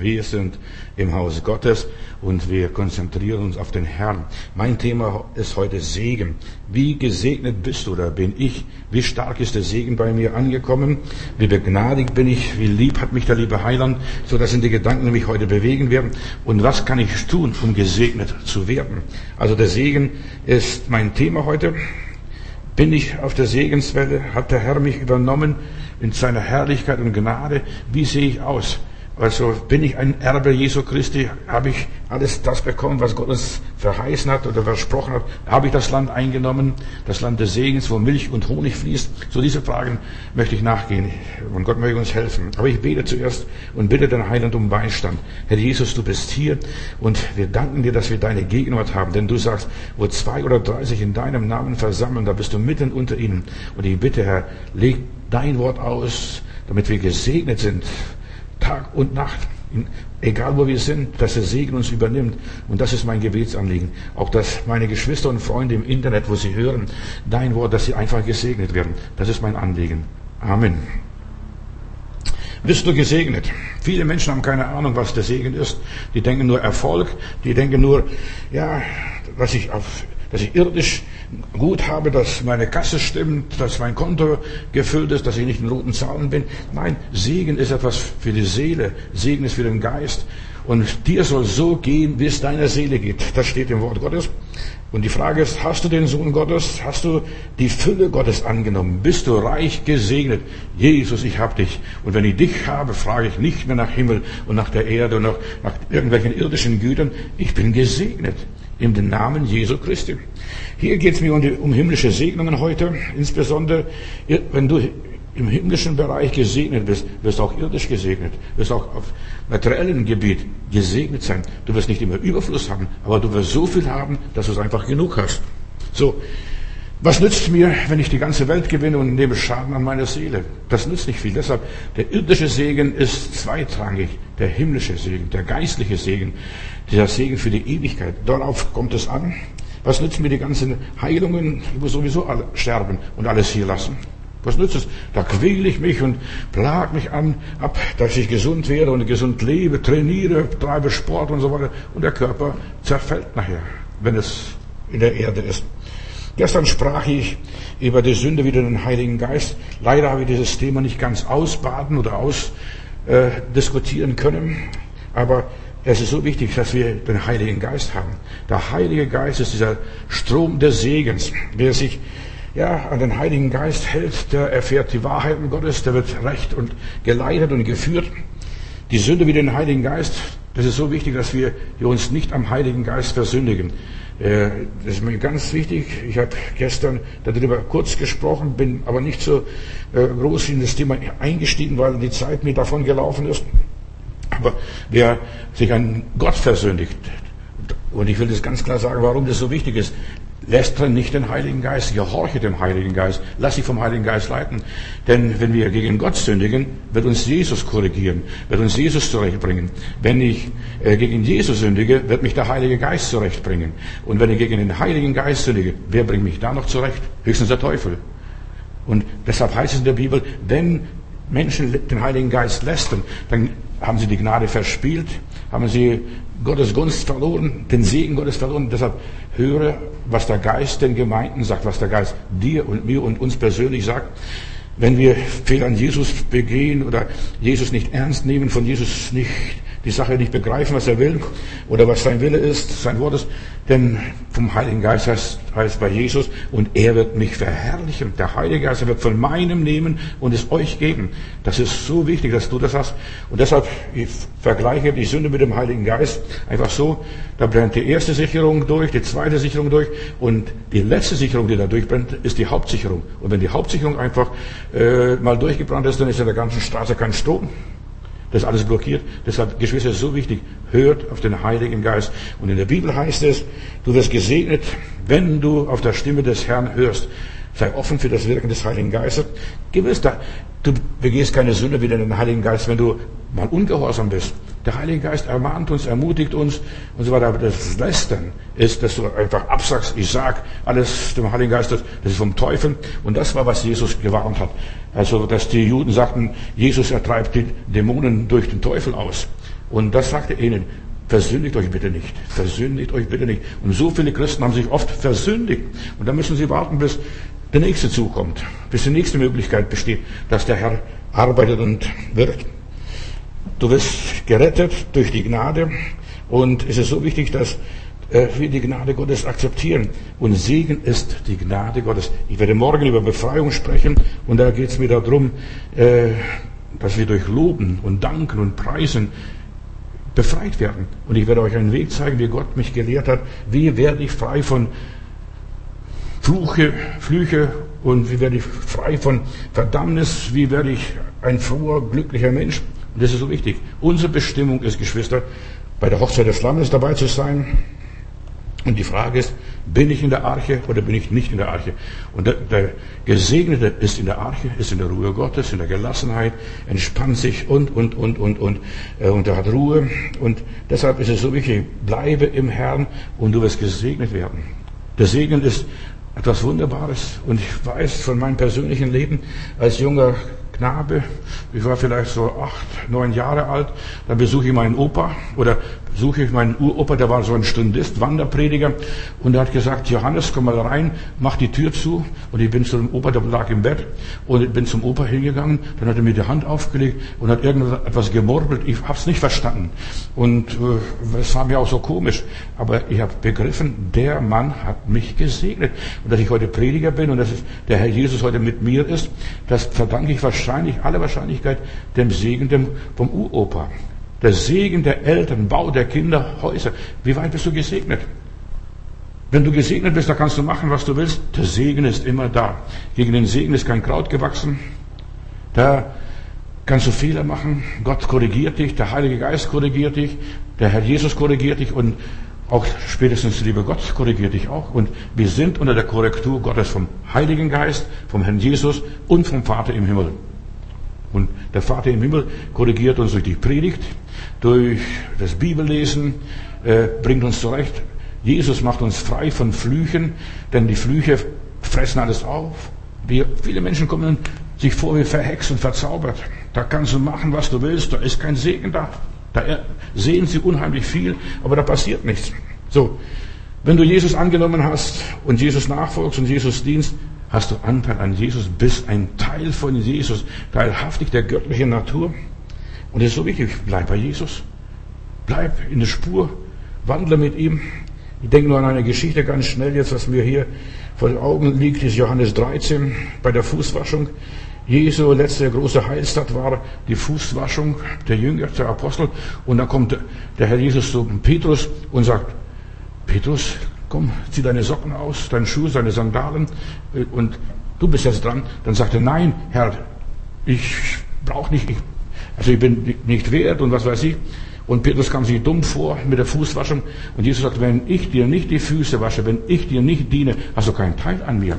Wir sind im Haus Gottes und wir konzentrieren uns auf den Herrn. Mein Thema ist heute Segen. Wie gesegnet bist du oder bin ich? Wie stark ist der Segen bei mir angekommen? Wie begnadigt bin ich? Wie lieb hat mich der liebe Heiland? So, das sind die Gedanken, die mich heute bewegen werden. Und was kann ich tun, um gesegnet zu werden? Also der Segen ist mein Thema heute. Bin ich auf der Segenswelle? Hat der Herr mich übernommen in seiner Herrlichkeit und Gnade? Wie sehe ich aus? Also bin ich ein Erbe Jesu Christi? Habe ich alles das bekommen, was Gott uns verheißen hat oder versprochen hat? Habe ich das Land eingenommen, das Land des Segens, wo Milch und Honig fließt? So diese Fragen möchte ich nachgehen und Gott möge uns helfen. Aber ich bete zuerst und bitte den Heiland um Beistand. Herr Jesus, du bist hier und wir danken dir, dass wir deine Gegenwart haben, denn du sagst, wo zwei oder drei sich in deinem Namen versammeln, da bist du mitten unter ihnen. Und ich bitte, Herr, leg dein Wort aus, damit wir gesegnet sind Tag und Nacht, egal wo wir sind, dass der Segen uns übernimmt. Und das ist mein Gebetsanliegen. Auch dass meine Geschwister und Freunde im Internet, wo sie hören, dein Wort, dass sie einfach gesegnet werden. Das ist mein Anliegen. Amen. Bist du gesegnet? Viele Menschen haben keine Ahnung, was der Segen ist. Die denken nur Erfolg. Die denken nur, ja, dass ich auf dass ich irdisch gut habe, dass meine Kasse stimmt, dass mein Konto gefüllt ist, dass ich nicht in roten Zahlen bin. Nein, Segen ist etwas für die Seele, Segen ist für den Geist. Und dir soll so gehen, wie es deiner Seele geht. Das steht im Wort Gottes. Und die Frage ist, hast du den Sohn Gottes? Hast du die Fülle Gottes angenommen? Bist du reich gesegnet? Jesus, ich hab dich. Und wenn ich dich habe, frage ich nicht mehr nach Himmel und nach der Erde und nach irgendwelchen irdischen Gütern. Ich bin gesegnet in den Namen Jesu Christi. Hier geht es mir um, die, um himmlische Segnungen heute. Insbesondere, wenn du im himmlischen Bereich gesegnet bist, wirst du auch irdisch gesegnet, wirst auch auf materiellem Gebiet gesegnet sein. Du wirst nicht immer Überfluss haben, aber du wirst so viel haben, dass du es einfach genug hast. So. Was nützt mir, wenn ich die ganze Welt gewinne und nehme Schaden an meiner Seele? Das nützt nicht viel. Deshalb, der irdische Segen ist zweitrangig. Der himmlische Segen, der geistliche Segen, dieser Segen für die Ewigkeit. Darauf kommt es an. Was nützen mir die ganzen Heilungen? Ich muss sowieso alle sterben und alles hier lassen. Was nützt es? Da quäle ich mich und plag mich an, ab, dass ich gesund werde und gesund lebe, trainiere, treibe Sport und so weiter. Und der Körper zerfällt nachher, wenn es in der Erde ist. Gestern sprach ich über die Sünde wieder den Heiligen Geist. Leider habe ich dieses Thema nicht ganz ausbaden oder ausdiskutieren äh, können. Aber es ist so wichtig, dass wir den Heiligen Geist haben. Der Heilige Geist ist dieser Strom des Segens. Wer sich ja, an den Heiligen Geist hält, der erfährt die Wahrheiten Gottes, der wird recht und geleitet und geführt. Die Sünde wie den Heiligen Geist, das ist so wichtig, dass wir, uns nicht am Heiligen Geist versündigen. Äh, das ist mir ganz wichtig. Ich habe gestern darüber kurz gesprochen, bin aber nicht so äh, groß in das Thema eingestiegen, weil die Zeit mir davon gelaufen ist. Aber wer sich an Gott versündigt, und ich will das ganz klar sagen, warum das so wichtig ist, lästere nicht den Heiligen Geist, gehorche dem Heiligen Geist, lass dich vom Heiligen Geist leiten. Denn wenn wir gegen Gott sündigen, wird uns Jesus korrigieren, wird uns Jesus zurechtbringen. Wenn ich äh, gegen Jesus sündige, wird mich der Heilige Geist zurechtbringen. Und wenn ich gegen den Heiligen Geist sündige, wer bringt mich da noch zurecht? Höchstens der Teufel. Und deshalb heißt es in der Bibel, wenn Menschen den Heiligen Geist lästern, dann haben sie die Gnade verspielt, haben sie Gottes Gunst verloren, den Segen Gottes verloren. Deshalb höre, was der Geist den Gemeinden sagt, was der Geist dir und mir und uns persönlich sagt. Wenn wir Fehler an Jesus begehen oder Jesus nicht ernst nehmen, von Jesus nicht die Sache nicht begreifen, was er will oder was sein Wille ist, sein Wort ist. Denn vom Heiligen Geist heißt, heißt bei Jesus, und er wird mich verherrlichen. Der Heilige Geist wird von meinem nehmen und es euch geben. Das ist so wichtig, dass du das hast. Und deshalb, ich vergleiche die Sünde mit dem Heiligen Geist einfach so, da brennt die erste Sicherung durch, die zweite Sicherung durch und die letzte Sicherung, die da durchbrennt, ist die Hauptsicherung. Und wenn die Hauptsicherung einfach äh, mal durchgebrannt ist, dann ist in der ganzen Straße kein Strom. Das ist alles blockiert. Deshalb, Geschwister, ist so wichtig. Hört auf den Heiligen Geist. Und in der Bibel heißt es, du wirst gesegnet, wenn du auf der Stimme des Herrn hörst. Sei offen für das Wirken des Heiligen Geistes. Gewiss, da, Du begehst keine Sünde wieder in den Heiligen Geist, wenn du mal ungehorsam bist. Der Heilige Geist ermahnt uns, ermutigt uns und so weiter. Aber das Lästern ist, dass du einfach absagst, ich sag alles dem Heiligen Geist, das ist vom Teufel. Und das war, was Jesus gewarnt hat. Also, dass die Juden sagten, Jesus ertreibt die Dämonen durch den Teufel aus. Und das sagte ihnen, versündigt euch bitte nicht. Versündigt euch bitte nicht. Und so viele Christen haben sich oft versündigt. Und da müssen sie warten, bis der nächste zukommt, bis die nächste Möglichkeit besteht, dass der Herr arbeitet und wirkt. Du wirst gerettet durch die Gnade und es ist so wichtig, dass äh, wir die Gnade Gottes akzeptieren. Und Segen ist die Gnade Gottes. Ich werde morgen über Befreiung sprechen und da geht es mir darum, äh, dass wir durch Loben und Danken und Preisen befreit werden. Und ich werde euch einen Weg zeigen, wie Gott mich gelehrt hat. Wie werde ich frei von Fluche, Flüche und wie werde ich frei von Verdammnis? Wie werde ich ein froher, glücklicher Mensch? Und das ist so wichtig. Unsere Bestimmung ist, Geschwister, bei der Hochzeit des Lammes dabei zu sein. Und die Frage ist, bin ich in der Arche oder bin ich nicht in der Arche? Und der, der Gesegnete ist in der Arche, ist in der Ruhe Gottes, in der Gelassenheit, entspannt sich und, und, und, und, und, äh, und er hat Ruhe. Und deshalb ist es so wichtig, bleibe im Herrn und du wirst gesegnet werden. Der Segen ist etwas Wunderbares. Und ich weiß von meinem persönlichen Leben als junger Knabe, ich war vielleicht so acht, neun Jahre alt, da besuche ich meinen Opa oder suche ich meinen Uropa, der war so ein Stundist, Wanderprediger, und er hat gesagt, Johannes, komm mal rein, mach die Tür zu. Und ich bin zu dem Opa, der lag im Bett, und ich bin zum Opa hingegangen, dann hat er mir die Hand aufgelegt und hat irgendetwas gemurmelt. Ich habe es nicht verstanden. Und äh, es war mir auch so komisch. Aber ich habe begriffen, der Mann hat mich gesegnet. Und dass ich heute Prediger bin und dass der Herr Jesus heute mit mir ist, das verdanke ich wahrscheinlich, aller Wahrscheinlichkeit, dem Segen dem, vom Uropa. Der Segen der Eltern, Bau der Kinder, Häuser. Wie weit bist du gesegnet? Wenn du gesegnet bist, dann kannst du machen, was du willst. Der Segen ist immer da. Gegen den Segen ist kein Kraut gewachsen. Da kannst du Fehler machen. Gott korrigiert dich, der Heilige Geist korrigiert dich, der Herr Jesus korrigiert dich und auch spätestens der liebe Gott korrigiert dich auch. Und wir sind unter der Korrektur Gottes vom Heiligen Geist, vom Herrn Jesus und vom Vater im Himmel. Und der Vater im Himmel korrigiert uns durch die Predigt, durch das Bibellesen, äh, bringt uns zurecht. Jesus macht uns frei von Flüchen, denn die Flüche fressen alles auf. Wir, viele Menschen kommen sich vor wie verhext und verzaubert. Da kannst du machen, was du willst, da ist kein Segen da. Da sehen sie unheimlich viel, aber da passiert nichts. So, wenn du Jesus angenommen hast und Jesus nachfolgst und Jesus dienst, hast du Anteil an Jesus, bist ein Teil von Jesus, teilhaftig der göttlichen Natur. Und es ist so wichtig, bleib bei Jesus. Bleib in der Spur, wandle mit ihm. Ich denke nur an eine Geschichte ganz schnell jetzt, was mir hier vor den Augen liegt, ist Johannes 13 bei der Fußwaschung. Jesu letzte große Heilstat war die Fußwaschung der Jünger, der Apostel. Und dann kommt der Herr Jesus zu Petrus und sagt, Petrus, komm, zieh deine Socken aus, deine Schuhe, deine Sandalen und du bist jetzt dran. Dann sagt er, nein, Herr, ich brauche nicht, ich, also ich bin nicht wert und was weiß ich. Und Petrus kam sich dumm vor mit der Fußwaschung. Und Jesus sagt, wenn ich dir nicht die Füße wasche, wenn ich dir nicht diene, hast du keinen Teil an mir.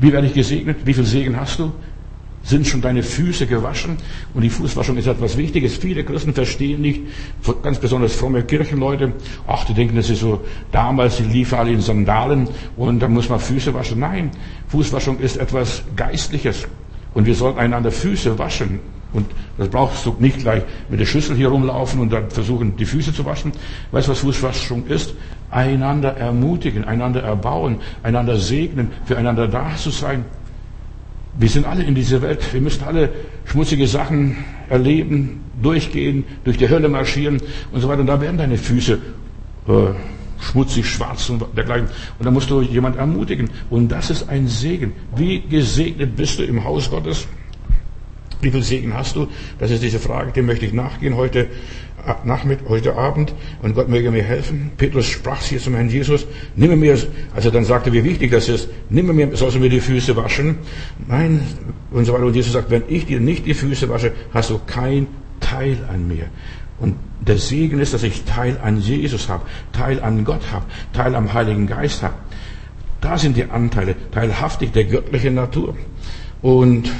Wie werde ich gesegnet? Wie viel Segen hast du? Sind schon deine Füße gewaschen? Und die Fußwaschung ist etwas Wichtiges. Viele Christen verstehen nicht, ganz besonders fromme Kirchenleute, ach, die denken, das ist so, damals, die liefen alle in Sandalen und da muss man Füße waschen. Nein, Fußwaschung ist etwas Geistliches. Und wir sollten einander Füße waschen. Und das brauchst du nicht gleich mit der Schüssel hier rumlaufen und dann versuchen, die Füße zu waschen. Weißt du, was Fußwaschung ist? Einander ermutigen, einander erbauen, einander segnen, füreinander da zu sein. Wir sind alle in dieser Welt. Wir müssen alle schmutzige Sachen erleben, durchgehen, durch die Hölle marschieren und so weiter. Und da werden deine Füße äh, schmutzig, schwarz und dergleichen. Und da musst du jemand ermutigen. Und das ist ein Segen. Wie gesegnet bist du im Haus Gottes? Wie viel Segen hast du? Das ist diese Frage, dem möchte ich nachgehen heute, äh, Nachmittag, heute Abend. Und Gott möge mir helfen. Petrus sprach hier zum Herrn Jesus, nimm mir, also dann sagte, wie wichtig das ist, nimm mir, sollst du mir die Füße waschen? Nein, und so weiter. Und Jesus sagt, wenn ich dir nicht die Füße wasche, hast du kein Teil an mir. Und der Segen ist, dass ich Teil an Jesus habe, Teil an Gott habe, Teil am Heiligen Geist habe. Da sind die Anteile, teilhaftig der göttlichen Natur. Und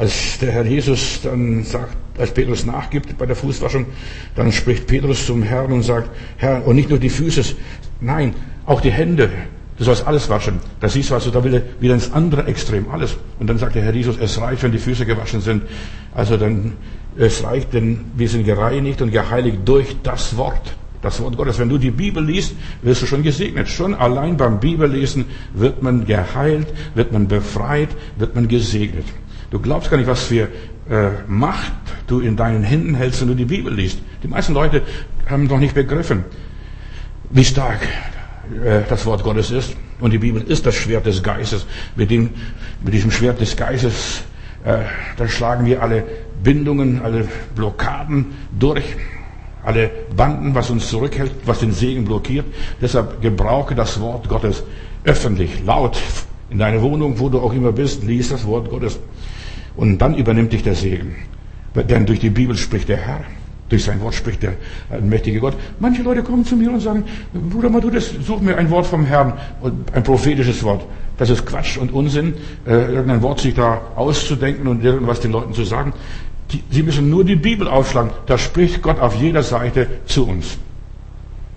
Als der Herr Jesus dann sagt, als Petrus nachgibt bei der Fußwaschung, dann spricht Petrus zum Herrn und sagt, Herr, und nicht nur die Füße, nein, auch die Hände. Du sollst alles waschen. Da siehst du also, da will er wieder ins andere Extrem, alles. Und dann sagt der Herr Jesus, es reicht, wenn die Füße gewaschen sind. Also dann, es reicht, denn wir sind gereinigt und geheiligt durch das Wort. Das Wort Gottes. Wenn du die Bibel liest, wirst du schon gesegnet. Schon allein beim Bibellesen wird man geheilt, wird man befreit, wird man gesegnet. Du glaubst gar nicht, was für äh, Macht du in deinen Händen hältst, wenn du die Bibel liest. Die meisten Leute haben noch nicht begriffen, wie stark äh, das Wort Gottes ist. Und die Bibel ist das Schwert des Geistes. Mit, dem, mit diesem Schwert des Geistes, äh, da schlagen wir alle Bindungen, alle Blockaden durch alle Banden, was uns zurückhält, was den Segen blockiert. Deshalb gebrauche das Wort Gottes öffentlich, laut, in deiner Wohnung, wo du auch immer bist, lies das Wort Gottes. Und dann übernimmt dich der Segen. Denn durch die Bibel spricht der Herr. Durch sein Wort spricht der mächtige Gott. Manche Leute kommen zu mir und sagen, Bruder Madudis, such mir ein Wort vom Herrn, ein prophetisches Wort. Das ist Quatsch und Unsinn, äh, irgendein Wort sich da auszudenken und irgendwas den Leuten zu sagen. Sie müssen nur die Bibel aufschlagen. Da spricht Gott auf jeder Seite zu uns.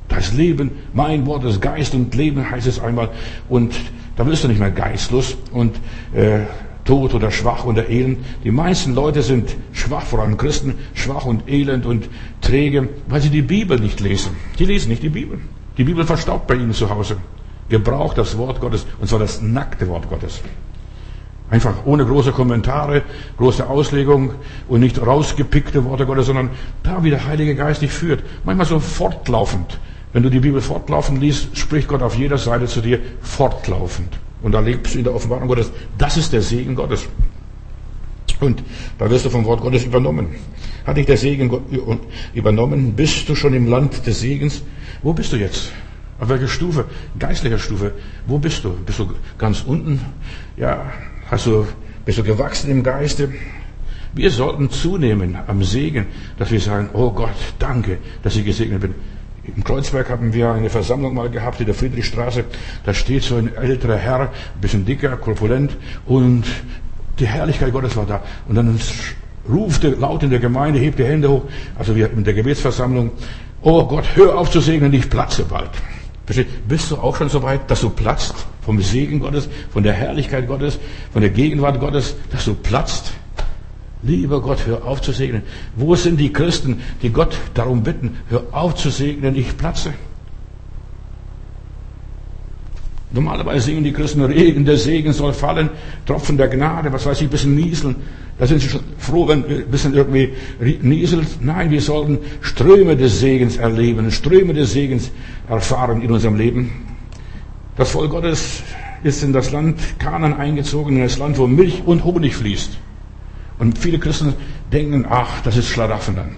Das Leben, mein Wort ist Geist und Leben heißt es einmal. Und da wirst du nicht mehr geistlos und äh, tot oder schwach oder elend. Die meisten Leute sind schwach, vor allem Christen, schwach und elend und träge, weil sie die Bibel nicht lesen. Die lesen nicht die Bibel. Die Bibel verstaubt bei ihnen zu Hause. Gebraucht das Wort Gottes, und zwar das nackte Wort Gottes. Einfach ohne große Kommentare, große Auslegung und nicht rausgepickte Worte Gottes, sondern da, wie der Heilige Geist dich führt. Manchmal so fortlaufend. Wenn du die Bibel fortlaufend liest, spricht Gott auf jeder Seite zu dir fortlaufend. Und da lebst du in der Offenbarung Gottes. Das ist der Segen Gottes. Und da wirst du vom Wort Gottes übernommen. Hat dich der Segen übernommen? Bist du schon im Land des Segens? Wo bist du jetzt? Auf welcher Stufe? Geistlicher Stufe. Wo bist du? Bist du ganz unten? Ja, Hast du, bist du gewachsen im Geiste? Wir sollten zunehmen am Segen, dass wir sagen, oh Gott, danke, dass ich gesegnet bin. Im Kreuzberg haben wir eine Versammlung mal gehabt in der Friedrichstraße. Da steht so ein älterer Herr, ein bisschen dicker, korpulent und die Herrlichkeit Gottes war da. Und dann ruft er laut in der Gemeinde, hebt die Hände hoch, also wir in der Gebetsversammlung, oh Gott, hör auf zu segnen, ich platze bald. Bist du auch schon so weit, dass du platzt vom Segen Gottes, von der Herrlichkeit Gottes, von der Gegenwart Gottes, dass du platzt? Lieber Gott, hör auf zu segnen. Wo sind die Christen, die Gott darum bitten, hör auf zu segnen, ich platze? Normalerweise singen die Christen, Regen, der Segen soll fallen, Tropfen der Gnade, was weiß ich, ein bisschen nieseln. Da sind sie schon froh, wenn ein bisschen irgendwie nieselt. Nein, wir sollten Ströme des Segens erleben, Ströme des Segens erfahren in unserem Leben. Das Volk Gottes ist in das Land Kanan eingezogen, in das Land, wo Milch und Honig fließt. Und viele Christen denken, ach, das ist Schlaraffenland.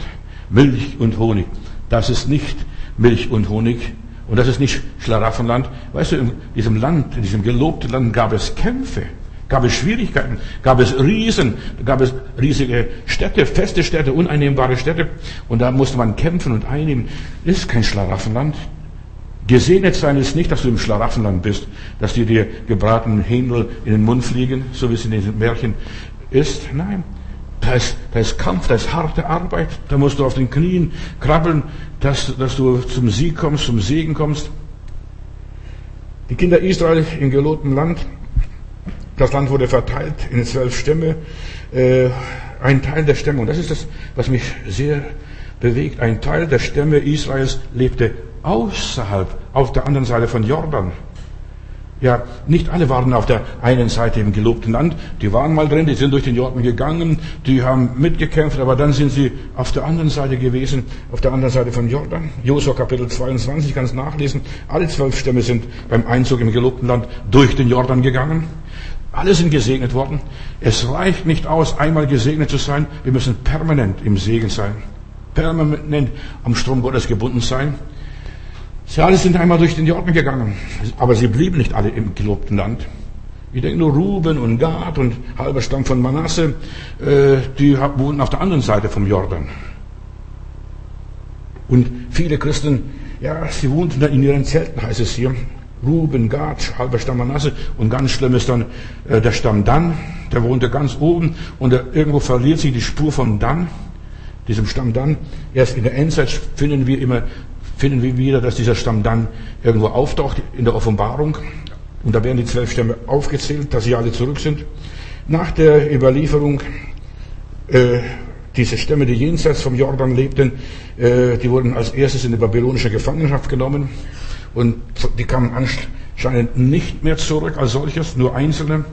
Milch und Honig. Das ist nicht Milch und Honig. Und das ist nicht Schlaraffenland. Weißt du, in diesem Land, in diesem gelobten Land gab es Kämpfe, gab es Schwierigkeiten, gab es Riesen, gab es riesige Städte, feste Städte, uneinnehmbare Städte. Und da musste man kämpfen und einnehmen. Das ist kein Schlaraffenland. Gesegnet sein ist nicht, dass du im Schlaraffenland bist, dass dir die gebratenen Händel in den Mund fliegen, so wie es in diesen Märchen ist. Nein, da ist, Kampf, da ist harte Arbeit, da musst du auf den Knien krabbeln, dass, dass du zum Sieg kommst, zum Segen kommst. Die Kinder Israel im gelobten Land, das Land wurde verteilt in zwölf Stämme, äh, ein Teil der Stämme, und das ist das, was mich sehr bewegt, ein Teil der Stämme Israels lebte außerhalb, auf der anderen Seite von Jordan. Ja, nicht alle waren auf der einen Seite im gelobten Land. Die waren mal drin, die sind durch den Jordan gegangen, die haben mitgekämpft, aber dann sind sie auf der anderen Seite gewesen, auf der anderen Seite von Jordan. Josua Kapitel 22, kannst nachlesen. Alle zwölf Stämme sind beim Einzug im gelobten Land durch den Jordan gegangen. Alle sind gesegnet worden. Es reicht nicht aus, einmal gesegnet zu sein. Wir müssen permanent im Segen sein. Permanent am Strom Gottes gebunden sein. Sie alle sind einmal durch den Jordan gegangen, aber sie blieben nicht alle im gelobten Land. Ich denke nur Ruben und Gad und halber Stamm von Manasse, äh, die wohnten auf der anderen Seite vom Jordan. Und viele Christen, ja, sie wohnten in ihren Zelten, heißt es hier. Ruben, Gad, halber Stamm Manasse und ganz schlimm ist dann äh, der Stamm Dan, der wohnte ganz oben und irgendwo verliert sich die Spur von Dan, diesem Stamm Dan. Erst in der Endzeit finden wir immer, finden wir wieder, dass dieser Stamm Dan irgendwo auftaucht in der Offenbarung. Und da werden die zwölf Stämme aufgezählt, dass sie alle zurück sind. Nach der Überlieferung, äh, diese Stämme, die jenseits vom Jordan lebten, äh, die wurden als erstes in die babylonische Gefangenschaft genommen und die kamen anscheinend nicht mehr zurück als solches, nur einzelne.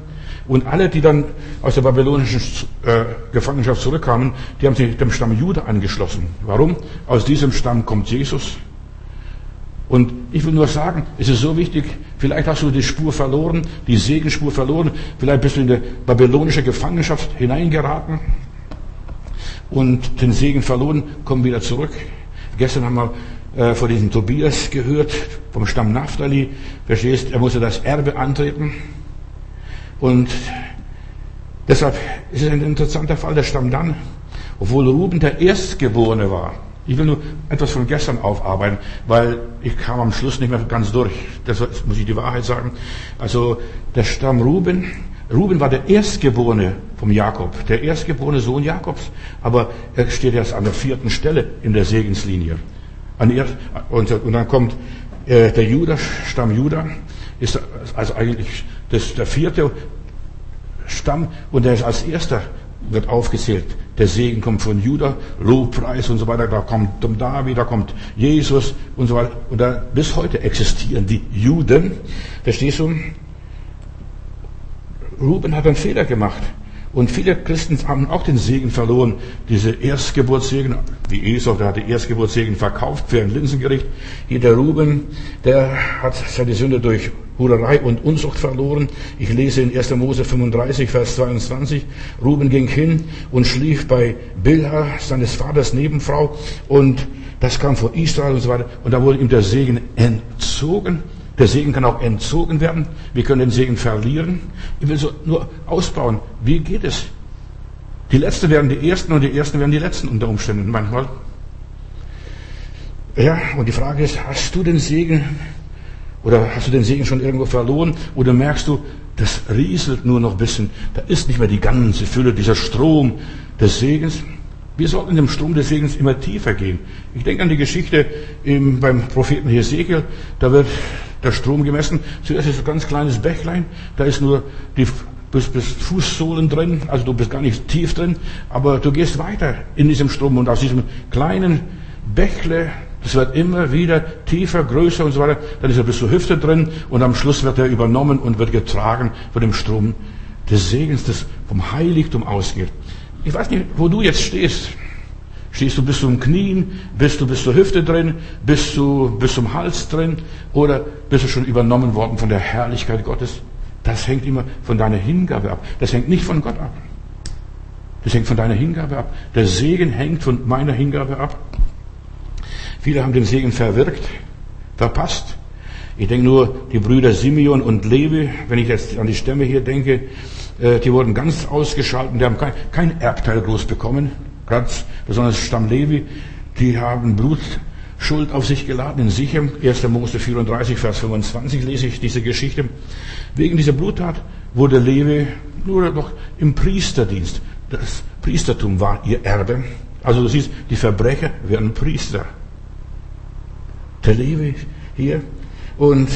Und alle, die dann aus der babylonischen äh, Gefangenschaft zurückkamen, die haben sich dem Stamm Juda angeschlossen. Warum? Aus diesem Stamm kommt Jesus. Und ich will nur sagen, es ist so wichtig, vielleicht hast du die Spur verloren, die Segenspur verloren, vielleicht bist du in die babylonische Gefangenschaft hineingeraten und den Segen verloren, komm wieder zurück. Gestern haben wir äh, von diesem Tobias gehört, vom Stamm Naphtali. Verstehst, er musste das Erbe antreten. Und deshalb ist es ein interessanter Fall, der Stamm dann, obwohl Ruben der Erstgeborene war. Ich will nur etwas von gestern aufarbeiten, weil ich kam am Schluss nicht mehr ganz durch. Das muss ich die Wahrheit sagen. Also der Stamm Ruben, Ruben war der Erstgeborene vom Jakob, der erstgeborene Sohn Jakobs. Aber er steht erst an der vierten Stelle in der Segenslinie. Und dann kommt äh, der Judah, Stamm Judah, ist also eigentlich das, der vierte Stamm und der ist als erster wird aufgezählt. Der Segen kommt von Judah, Lobpreis und so weiter. Da kommt David, da kommt Jesus und so weiter. Und da, bis heute existieren die Juden. Verstehst du? Ruben hat einen Fehler gemacht. Und viele Christen haben auch den Segen verloren. Diese Erstgeburtssegen, wie Esau, der hat die Erstgeburtssegen verkauft für ein Linsengericht. Hier der Ruben, der hat seine Sünde durch Hurerei und Unzucht verloren. Ich lese in 1. Mose 35, Vers 22. Ruben ging hin und schlief bei Bilha, seines Vaters Nebenfrau. Und das kam vor Israel und so weiter. Und da wurde ihm der Segen entzogen. Der Segen kann auch entzogen werden. Wir können den Segen verlieren. Ich will so nur ausbauen. Wie geht es? Die Letzten werden die Ersten und die Ersten werden die Letzten unter Umständen manchmal. Ja, und die Frage ist, hast du den Segen oder hast du den Segen schon irgendwo verloren oder merkst du, das rieselt nur noch ein bisschen. Da ist nicht mehr die ganze Fülle, dieser Strom des Segens. Wir sollten in dem Strom des Segens immer tiefer gehen. Ich denke an die Geschichte im, beim Propheten Hesekiel. Da wird der Strom gemessen. Zuerst ist ein ganz kleines Bächlein. Da ist nur die bis, bis Fußsohlen drin. Also du bist gar nicht tief drin. Aber du gehst weiter in diesem Strom und aus diesem kleinen Bächle, das wird immer wieder tiefer, größer und so weiter. Dann ist er bis zur Hüfte drin und am Schluss wird er übernommen und wird getragen von dem Strom des Segens, das vom Heiligtum ausgeht. Ich weiß nicht, wo du jetzt stehst. Stehst du bis zum Knien? Bist du bis zur Hüfte drin? Bist du bis zum Hals drin? Oder bist du schon übernommen worden von der Herrlichkeit Gottes? Das hängt immer von deiner Hingabe ab. Das hängt nicht von Gott ab. Das hängt von deiner Hingabe ab. Der Segen hängt von meiner Hingabe ab. Viele haben den Segen verwirkt, verpasst. Ich denke nur, die Brüder Simeon und Levi, wenn ich jetzt an die Stämme hier denke, die wurden ganz ausgeschaltet, die haben kein, kein Erbteil groß bekommen, ganz besonders Stamm Levi, die haben Blutschuld auf sich geladen in Sichem, 1. Mose 34, Vers 25 lese ich diese Geschichte. Wegen dieser Bluttat wurde Levi nur noch im Priesterdienst. Das Priestertum war ihr Erbe. Also du siehst, die Verbrecher werden Priester. Der Levi hier. Und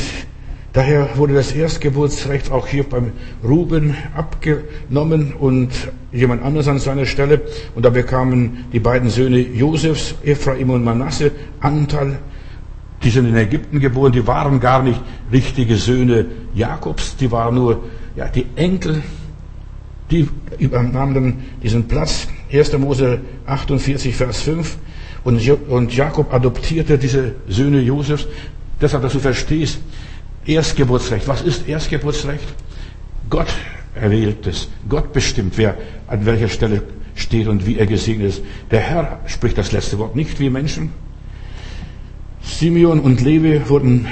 Daher wurde das Erstgeburtsrecht auch hier beim Ruben abgenommen und jemand anders an seiner Stelle. Und da bekamen die beiden Söhne Josefs, Ephraim und Manasse, Anteil. Die sind in Ägypten geboren, die waren gar nicht richtige Söhne Jakobs, die waren nur ja, die Enkel, die übernahmen dann diesen Platz. 1. Mose 48, Vers 5. Und Jakob adoptierte diese Söhne Josefs. Deshalb, dass du verstehst, Erstgeburtsrecht. Was ist Erstgeburtsrecht? Gott erwählt es. Gott bestimmt, wer an welcher Stelle steht und wie er gesegnet ist. Der Herr spricht das letzte Wort, nicht wie Menschen. Simeon und Levi wurden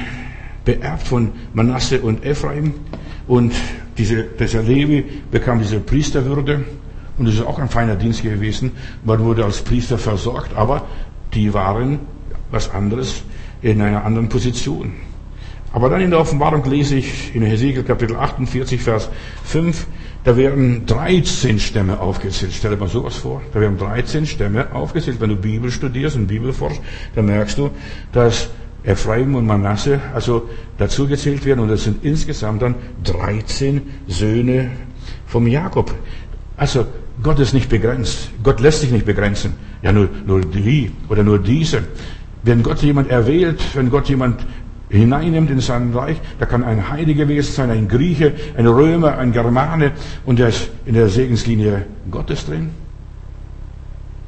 beerbt von Manasse und Ephraim und diese, dieser Levi bekam diese Priesterwürde und es ist auch ein feiner Dienst gewesen. Man wurde als Priester versorgt, aber die waren was anderes in einer anderen Position. Aber dann in der Offenbarung lese ich in Hesekiel Kapitel 48, Vers 5, da werden 13 Stämme aufgezählt. Stell dir mal sowas vor. Da werden 13 Stämme aufgezählt. Wenn du Bibel studierst und Bibel forschst, dann merkst du, dass Ephraim und Manasse also dazu gezählt werden und es sind insgesamt dann 13 Söhne vom Jakob. Also Gott ist nicht begrenzt. Gott lässt sich nicht begrenzen. Ja, nur, nur die oder nur diese. Wenn Gott jemand erwählt, wenn Gott jemand hineinnimmt in sein Reich, da kann ein Heide gewesen sein, ein Grieche, ein Römer, ein Germane und der ist in der Segenslinie Gottes drin.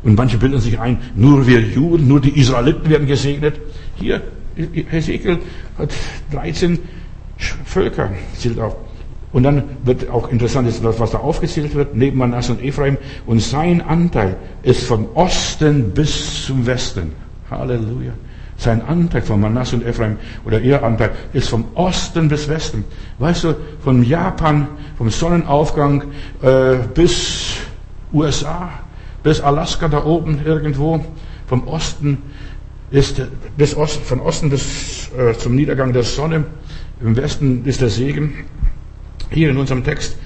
Und manche bilden sich ein, nur wir Juden, nur die Israeliten werden gesegnet. Hier, Hesekiel hat 13 Völker, zählt auf. Und dann wird auch interessant, was da aufgezählt wird, neben Manasse und Ephraim. Und sein Anteil ist vom Osten bis zum Westen. Halleluja. Sein Anteil von Manasse und Ephraim oder ihr Anteil ist vom Osten bis Westen. Weißt du, von Japan, vom Sonnenaufgang äh, bis USA, bis Alaska da oben irgendwo, vom Osten ist bis Osten, von Osten bis äh, zum Niedergang der Sonne. Im Westen ist der Segen. Hier in unserem Text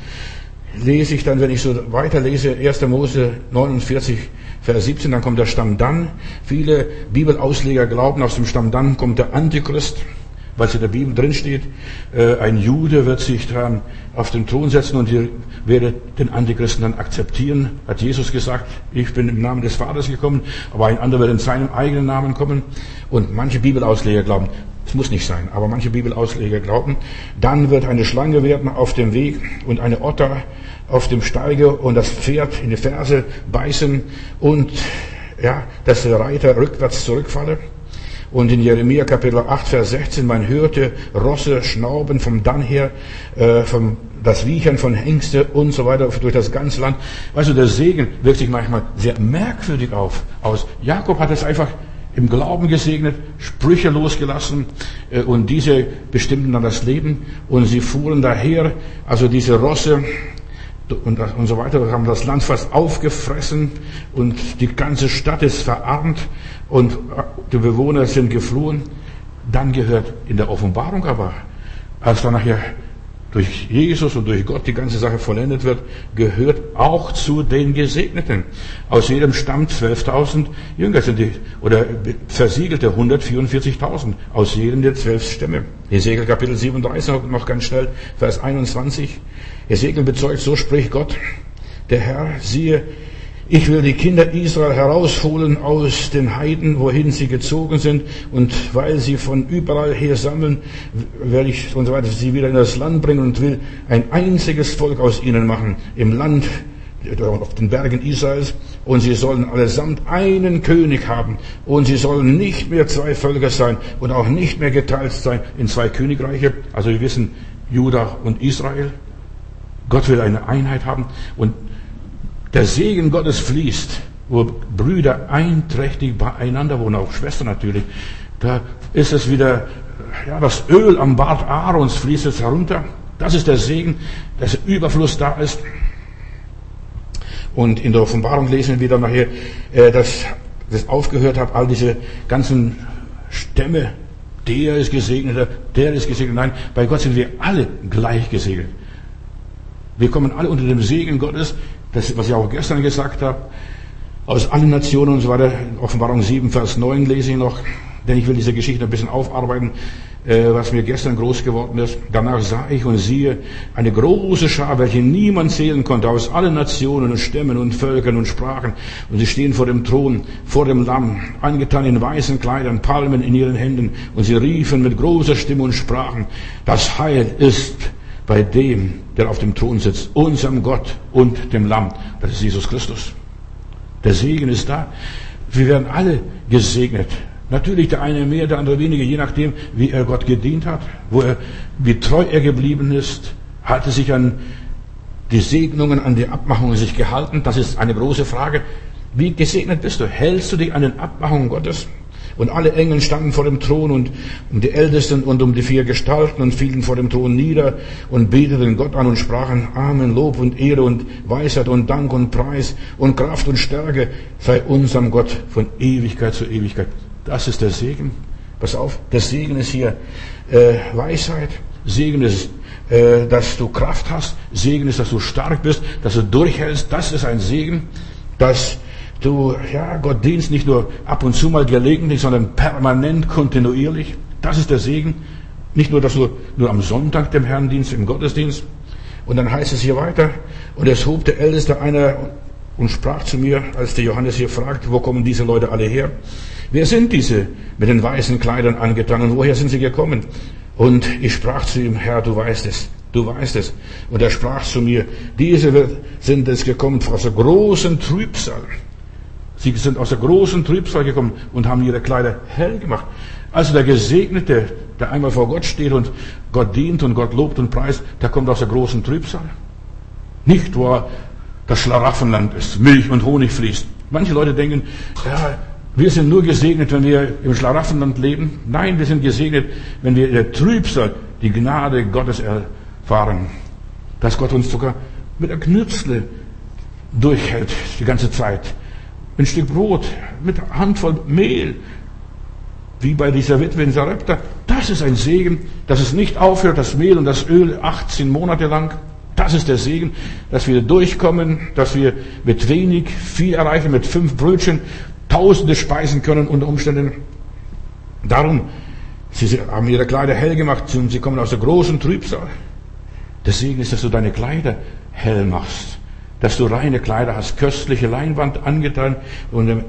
lese ich dann, wenn ich so weiterlese, 1. Mose 49, Vers 17, dann kommt der Stamm dann. Viele Bibelausleger glauben, aus dem Stamm dann kommt der Antichrist, weil es in der Bibel drin steht. Äh, ein Jude wird sich dann auf den Thron setzen und ihr werdet den Antichristen dann akzeptieren, hat Jesus gesagt. Ich bin im Namen des Vaters gekommen, aber ein anderer wird in seinem eigenen Namen kommen. Und manche Bibelausleger glauben, es muss nicht sein, aber manche Bibelausleger glauben, dann wird eine Schlange werden auf dem Weg und eine Otter auf dem Steige und das Pferd in die Ferse beißen und ja, dass der Reiter rückwärts zurückfalle. Und in Jeremia Kapitel 8, Vers 16, man hörte Rosse schnauben vom Dann her, äh, vom das Wiechern von Hengste und so weiter durch das ganze Land. Du, der Segen wirkt sich manchmal sehr merkwürdig auf, aus. Jakob hat es einfach im Glauben gesegnet, Sprüche losgelassen äh, und diese bestimmten dann das Leben und sie fuhren daher, also diese Rosse und, so weiter, haben das Land fast aufgefressen und die ganze Stadt ist verarmt und äh, die Bewohner sind geflohen. Dann gehört in der Offenbarung aber, als dann nachher durch Jesus und durch Gott die ganze Sache vollendet wird, gehört auch zu den Gesegneten. Aus jedem Stamm 12.000 Jünger sind die, oder versiegelte 144.000 aus jedem der zwölf Stämme. Hesekiel Kapitel 37 noch ganz schnell, Vers 21. Hesekiel bezeugt, so spricht Gott, der Herr, siehe, ich will die Kinder Israel herausholen aus den Heiden, wohin sie gezogen sind, und weil sie von überall her sammeln, werde ich und so weiter sie wieder in das Land bringen und will ein einziges Volk aus ihnen machen im Land auf den Bergen Israels und sie sollen allesamt einen König haben und sie sollen nicht mehr zwei Völker sein und auch nicht mehr geteilt sein in zwei Königreiche. Also wir wissen Juda und Israel. Gott will eine Einheit haben und der Segen Gottes fließt, wo Brüder einträchtig beieinander wohnen, auch Schwestern natürlich. Da ist es wieder, ja, das Öl am Bart Aarons fließt jetzt herunter. Das ist der Segen, dass Überfluss da ist. Und in der Offenbarung lesen wir dann nachher, äh, dass das aufgehört hat, all diese ganzen Stämme, der ist gesegnet, der ist gesegnet. Nein, bei Gott sind wir alle gleich gesegnet. Wir kommen alle unter dem Segen Gottes das, was ich auch gestern gesagt habe, aus allen Nationen und so weiter, Offenbarung 7, Vers 9 lese ich noch, denn ich will diese Geschichte ein bisschen aufarbeiten, äh, was mir gestern groß geworden ist. Danach sah ich und siehe eine große Schar, welche niemand zählen konnte, aus allen Nationen und Stämmen und Völkern und Sprachen. Und sie stehen vor dem Thron, vor dem Lamm, angetan in weißen Kleidern, Palmen in ihren Händen. Und sie riefen mit großer Stimme und sprachen, das Heil ist bei dem, der auf dem Thron sitzt, unserem Gott und dem Lamm. Das ist Jesus Christus. Der Segen ist da. Wir werden alle gesegnet. Natürlich der eine mehr, der andere weniger, je nachdem, wie er Gott gedient hat, wo er, wie treu er geblieben ist, hat er sich an die Segnungen, an die Abmachungen sich gehalten. Das ist eine große Frage. Wie gesegnet bist du? Hältst du dich an den Abmachungen Gottes? Und alle Engel standen vor dem Thron und um die Ältesten und um die vier Gestalten und fielen vor dem Thron nieder und beteten Gott an und sprachen Amen, Lob und Ehre und Weisheit und Dank und Preis und Kraft und Stärke sei unserem Gott von Ewigkeit zu Ewigkeit. Das ist der Segen. Pass auf, der Segen ist hier äh, Weisheit Segen ist, äh, dass du Kraft hast. Segen ist, dass du stark bist, dass du durchhältst. Das ist ein Segen, dass du, ja, Gott dienst nicht nur ab und zu mal gelegentlich, sondern permanent, kontinuierlich. Das ist der Segen. Nicht nur, dass du nur am Sonntag dem Herrn dienst, im Gottesdienst. Und dann heißt es hier weiter, und es hob der Älteste einer und sprach zu mir, als der Johannes hier fragt, wo kommen diese Leute alle her? Wer sind diese mit den weißen Kleidern angetan und woher sind sie gekommen? Und ich sprach zu ihm, Herr, du weißt es, du weißt es. Und er sprach zu mir, diese sind es gekommen aus der großen Trübsal. Sie sind aus der großen Trübsal gekommen und haben ihre Kleider hell gemacht. Also der Gesegnete, der einmal vor Gott steht und Gott dient und Gott lobt und preist, der kommt aus der großen Trübsal. Nicht, wo das Schlaraffenland ist, Milch und Honig fließt. Manche Leute denken, ja, wir sind nur gesegnet, wenn wir im Schlaraffenland leben. Nein, wir sind gesegnet, wenn wir in der Trübsal die Gnade Gottes erfahren. Dass Gott uns sogar mit der Knüpsle durchhält die ganze Zeit. Ein Stück Brot mit Handvoll Mehl. Wie bei dieser Witwe in Sarepta. Das ist ein Segen, dass es nicht aufhört, das Mehl und das Öl 18 Monate lang. Das ist der Segen, dass wir durchkommen, dass wir mit wenig viel erreichen, mit fünf Brötchen Tausende speisen können unter Umständen. Darum, sie haben ihre Kleider hell gemacht und sie kommen aus der großen Trübsal. Der Segen ist, dass du deine Kleider hell machst dass du reine Kleider hast, köstliche Leinwand angetan und dem,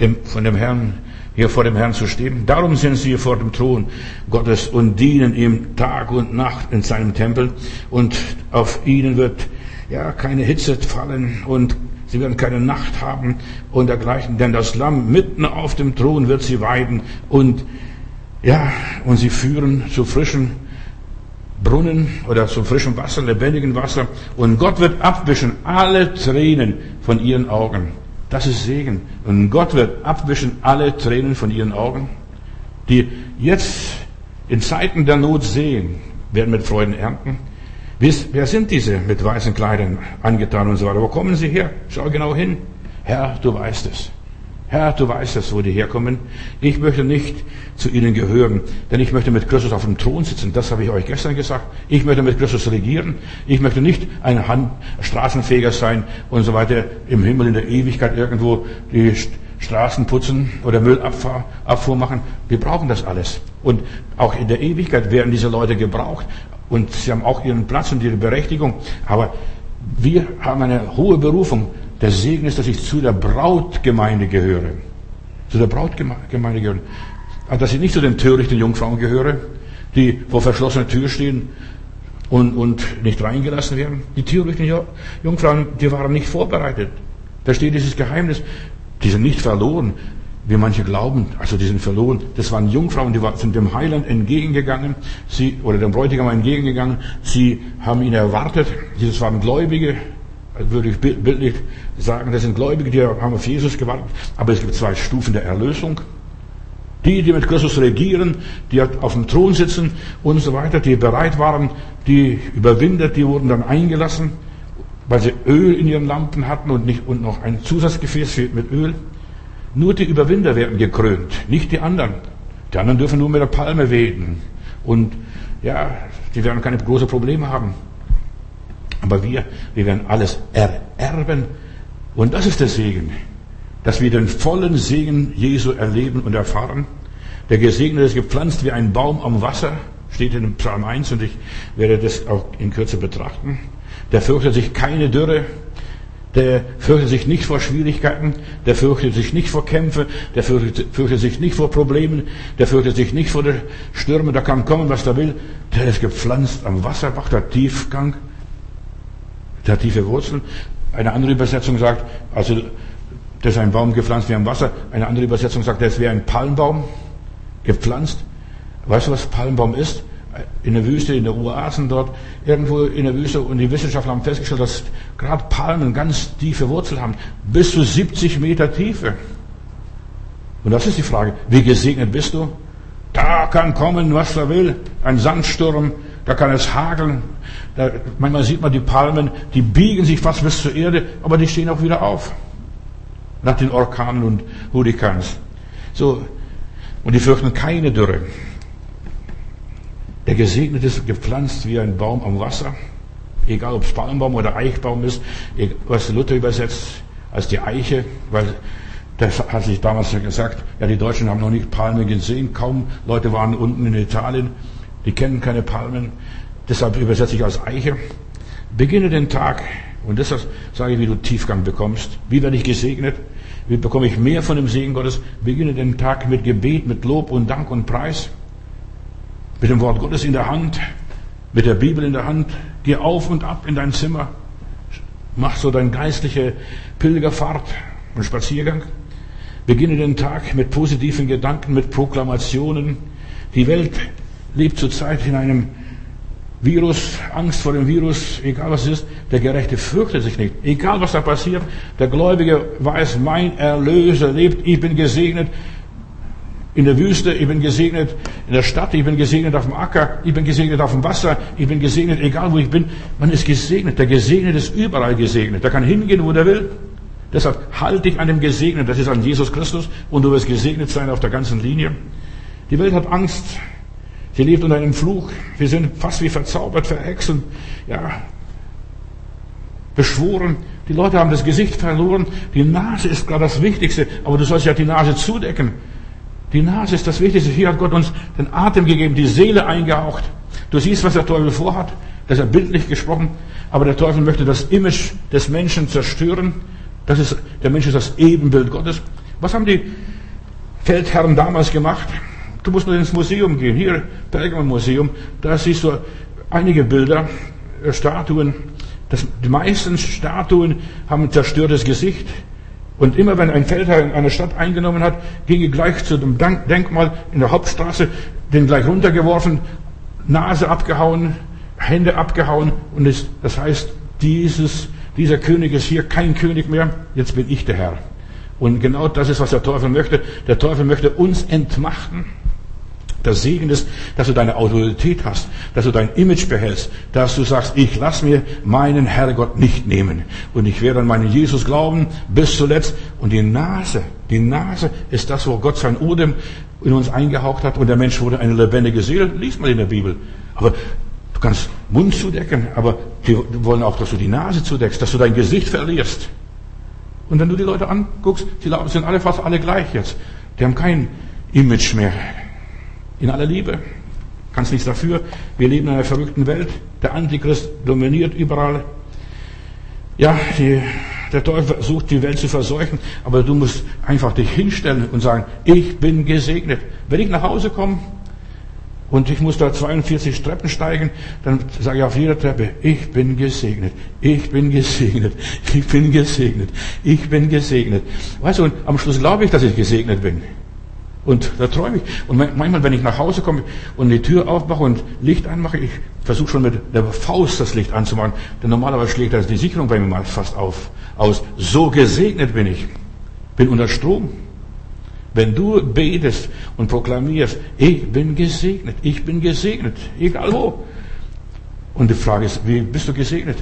dem, von dem Herrn hier vor dem Herrn zu stehen. Darum sind sie hier vor dem Thron Gottes und dienen ihm Tag und Nacht in seinem Tempel und auf ihnen wird ja keine Hitze fallen und sie werden keine Nacht haben und dergleichen, denn das Lamm mitten auf dem Thron wird sie weiden und ja, und sie führen zu frischen Brunnen oder zum frischen Wasser, lebendigen Wasser. Und Gott wird abwischen alle Tränen von ihren Augen. Das ist Segen. Und Gott wird abwischen alle Tränen von ihren Augen. Die jetzt in Zeiten der Not sehen, werden mit Freuden ernten. Wer sind diese mit weißen Kleidern angetan und so weiter? Wo kommen sie her? Schau genau hin. Herr, du weißt es. Herr, du weißt es, wo die herkommen. Ich möchte nicht zu ihnen gehören, denn ich möchte mit Christus auf dem Thron sitzen. Das habe ich euch gestern gesagt. Ich möchte mit Christus regieren. Ich möchte nicht ein Hand Straßenfeger sein und so weiter im Himmel in der Ewigkeit irgendwo die Straßen putzen oder Müllabfuhr machen. Wir brauchen das alles. Und auch in der Ewigkeit werden diese Leute gebraucht. Und sie haben auch ihren Platz und ihre Berechtigung. Aber wir haben eine hohe Berufung. Der Segen ist, dass ich zu der Brautgemeinde gehöre. Zu der Brautgemeinde gehöre. Also, dass ich nicht zu den törichten Jungfrauen gehöre, die vor verschlossener Tür stehen und, und nicht reingelassen werden. Die törichten Jungfrauen, die waren nicht vorbereitet. Da steht dieses Geheimnis. Die sind nicht verloren, wie manche glauben. Also die sind verloren. Das waren Jungfrauen, die sind dem Heiland entgegengegangen, sie, oder dem Bräutigam entgegengegangen. Sie haben ihn erwartet. Das waren Gläubige, würde ich bildlich sagen, das sind Gläubige, die haben auf Jesus gewartet. Aber es gibt zwei Stufen der Erlösung. Die, die mit Christus regieren, die auf dem Thron sitzen und so weiter, die bereit waren, die Überwinder, die wurden dann eingelassen, weil sie Öl in ihren Lampen hatten und, nicht, und noch ein Zusatzgefäß mit Öl. Nur die Überwinder werden gekrönt, nicht die anderen. Die anderen dürfen nur mit der Palme wehen. Und ja, die werden keine großen Probleme haben. Aber wir, wir werden alles ererben. Und das ist der Segen, dass wir den vollen Segen Jesu erleben und erfahren. Der Gesegnete ist gepflanzt wie ein Baum am Wasser, steht in Psalm 1 und ich werde das auch in Kürze betrachten. Der fürchtet sich keine Dürre, der fürchtet sich nicht vor Schwierigkeiten, der fürchtet sich nicht vor Kämpfen, der fürchtet, fürchtet sich nicht vor Problemen, der fürchtet sich nicht vor der Stürme, da kann kommen, was da will. Der ist gepflanzt am Wasserbach, der Tiefgang, der tiefe Wurzeln. Eine andere Übersetzung sagt, also das ist ein Baum gepflanzt wie am Wasser. Eine andere Übersetzung sagt, das wäre ein Palmbaum gepflanzt. Weißt du, was Palmbaum ist? In der Wüste, in der Oasen dort, irgendwo in der Wüste. Und die Wissenschaftler haben festgestellt, dass gerade Palmen ganz tiefe Wurzeln haben. Bis zu 70 Meter Tiefe. Und das ist die Frage, wie gesegnet bist du? Da kann kommen, was er will. Ein Sandsturm, da kann es hageln. Da, manchmal sieht man die Palmen, die biegen sich fast bis zur Erde, aber die stehen auch wieder auf. Nach den Orkanen und Hurrikans. So. Und die fürchten keine Dürre. Der Gesegnet ist gepflanzt wie ein Baum am Wasser. Egal ob es Palmbaum oder Eichbaum ist, was Luther übersetzt als die Eiche, weil das hat sich damals ja gesagt, ja, die Deutschen haben noch nicht Palmen gesehen, kaum Leute waren unten in Italien, die kennen keine Palmen, deshalb übersetze ich als Eiche. Beginne den Tag, und deshalb sage ich, wie du Tiefgang bekommst. Wie werde ich gesegnet? Wie bekomme ich mehr von dem Segen Gottes? Beginne den Tag mit Gebet, mit Lob und Dank und Preis. Mit dem Wort Gottes in der Hand, mit der Bibel in der Hand. Geh auf und ab in dein Zimmer. Mach so deine geistliche Pilgerfahrt und Spaziergang. Beginne den Tag mit positiven Gedanken, mit Proklamationen. Die Welt lebt zurzeit in einem Virus, Angst vor dem Virus, egal was es ist. Der Gerechte fürchtet sich nicht. Egal was da passiert, der Gläubige weiß, mein Erlöser lebt, ich bin gesegnet in der Wüste, ich bin gesegnet in der Stadt, ich bin gesegnet auf dem Acker, ich bin gesegnet auf dem Wasser, ich bin gesegnet, egal wo ich bin. Man ist gesegnet. Der Gesegnete ist überall gesegnet. Der kann hingehen, wo der will. Deshalb halte dich an dem Gesegnet, das ist an Jesus Christus, und du wirst gesegnet sein auf der ganzen Linie. Die Welt hat Angst. Sie lebt unter einem Fluch. Wir sind fast wie verzaubert, und, ja, beschworen. Die Leute haben das Gesicht verloren. Die Nase ist gerade das Wichtigste, aber du sollst ja die Nase zudecken. Die Nase ist das Wichtigste. Hier hat Gott uns den Atem gegeben, die Seele eingehaucht. Du siehst, was der Teufel vorhat. Das ist ja bildlich gesprochen. Aber der Teufel möchte das Image des Menschen zerstören. Das ist, der Mensch ist das Ebenbild Gottes. Was haben die Feldherren damals gemacht? Du musst nur ins Museum gehen. Hier, Pergamon Museum. Da siehst du einige Bilder, äh, Statuen. Das, die meisten Statuen haben ein zerstörtes Gesicht. Und immer wenn ein Feldherr eine Stadt eingenommen hat, ging er gleich zu dem Denkmal in der Hauptstraße, den gleich runtergeworfen, Nase abgehauen, Hände abgehauen. Und es, das heißt, dieses dieser König ist hier kein König mehr, jetzt bin ich der Herr. Und genau das ist, was der Teufel möchte. Der Teufel möchte uns entmachten. Der Segen ist, dass du deine Autorität hast, dass du dein Image behältst, dass du sagst, ich lass mir meinen Herrgott nicht nehmen. Und ich werde an meinen Jesus glauben bis zuletzt. Und die Nase, die Nase ist das, wo Gott sein Odem in uns eingehaucht hat. Und der Mensch wurde eine lebendige Seele. Liest mal in der Bibel. Aber Du kannst Mund zudecken, aber die wollen auch, dass du die Nase zudeckst, dass du dein Gesicht verlierst. Und wenn du die Leute anguckst, die sind alle fast alle gleich jetzt. Die haben kein Image mehr. In aller Liebe. Kannst nichts dafür. Wir leben in einer verrückten Welt. Der Antichrist dominiert überall. Ja, die, der Teufel versucht, die Welt zu verseuchen, aber du musst einfach dich hinstellen und sagen, ich bin gesegnet. Wenn ich nach Hause komme, und ich muss da 42 Treppen steigen, dann sage ich auf jeder Treppe, ich bin gesegnet, ich bin gesegnet, ich bin gesegnet, ich bin gesegnet. Weißt du, und am Schluss glaube ich, dass ich gesegnet bin. Und da träume ich. Und manchmal, wenn ich nach Hause komme und die Tür aufmache und Licht anmache, ich versuche schon mit der Faust das Licht anzumachen, denn normalerweise schlägt das die Sicherung bei mir mal fast auf, aus. So gesegnet bin ich. Bin unter Strom. Wenn du betest und proklamierst, ich bin gesegnet, ich bin gesegnet, egal wo. Und die Frage ist, wie bist du gesegnet?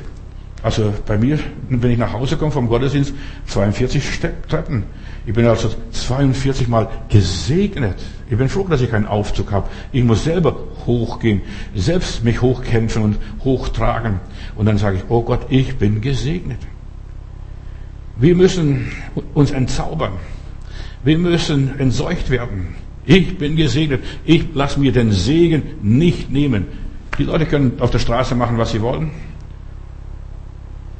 Also bei mir, wenn ich nach Hause komme vom Gottesdienst, 42 Treppen. Ich bin also 42 Mal gesegnet. Ich bin froh, dass ich keinen Aufzug habe. Ich muss selber hochgehen, selbst mich hochkämpfen und hochtragen. Und dann sage ich, oh Gott, ich bin gesegnet. Wir müssen uns entzaubern. Wir müssen entseucht werden. Ich bin gesegnet. Ich lasse mir den Segen nicht nehmen. Die Leute können auf der Straße machen, was sie wollen.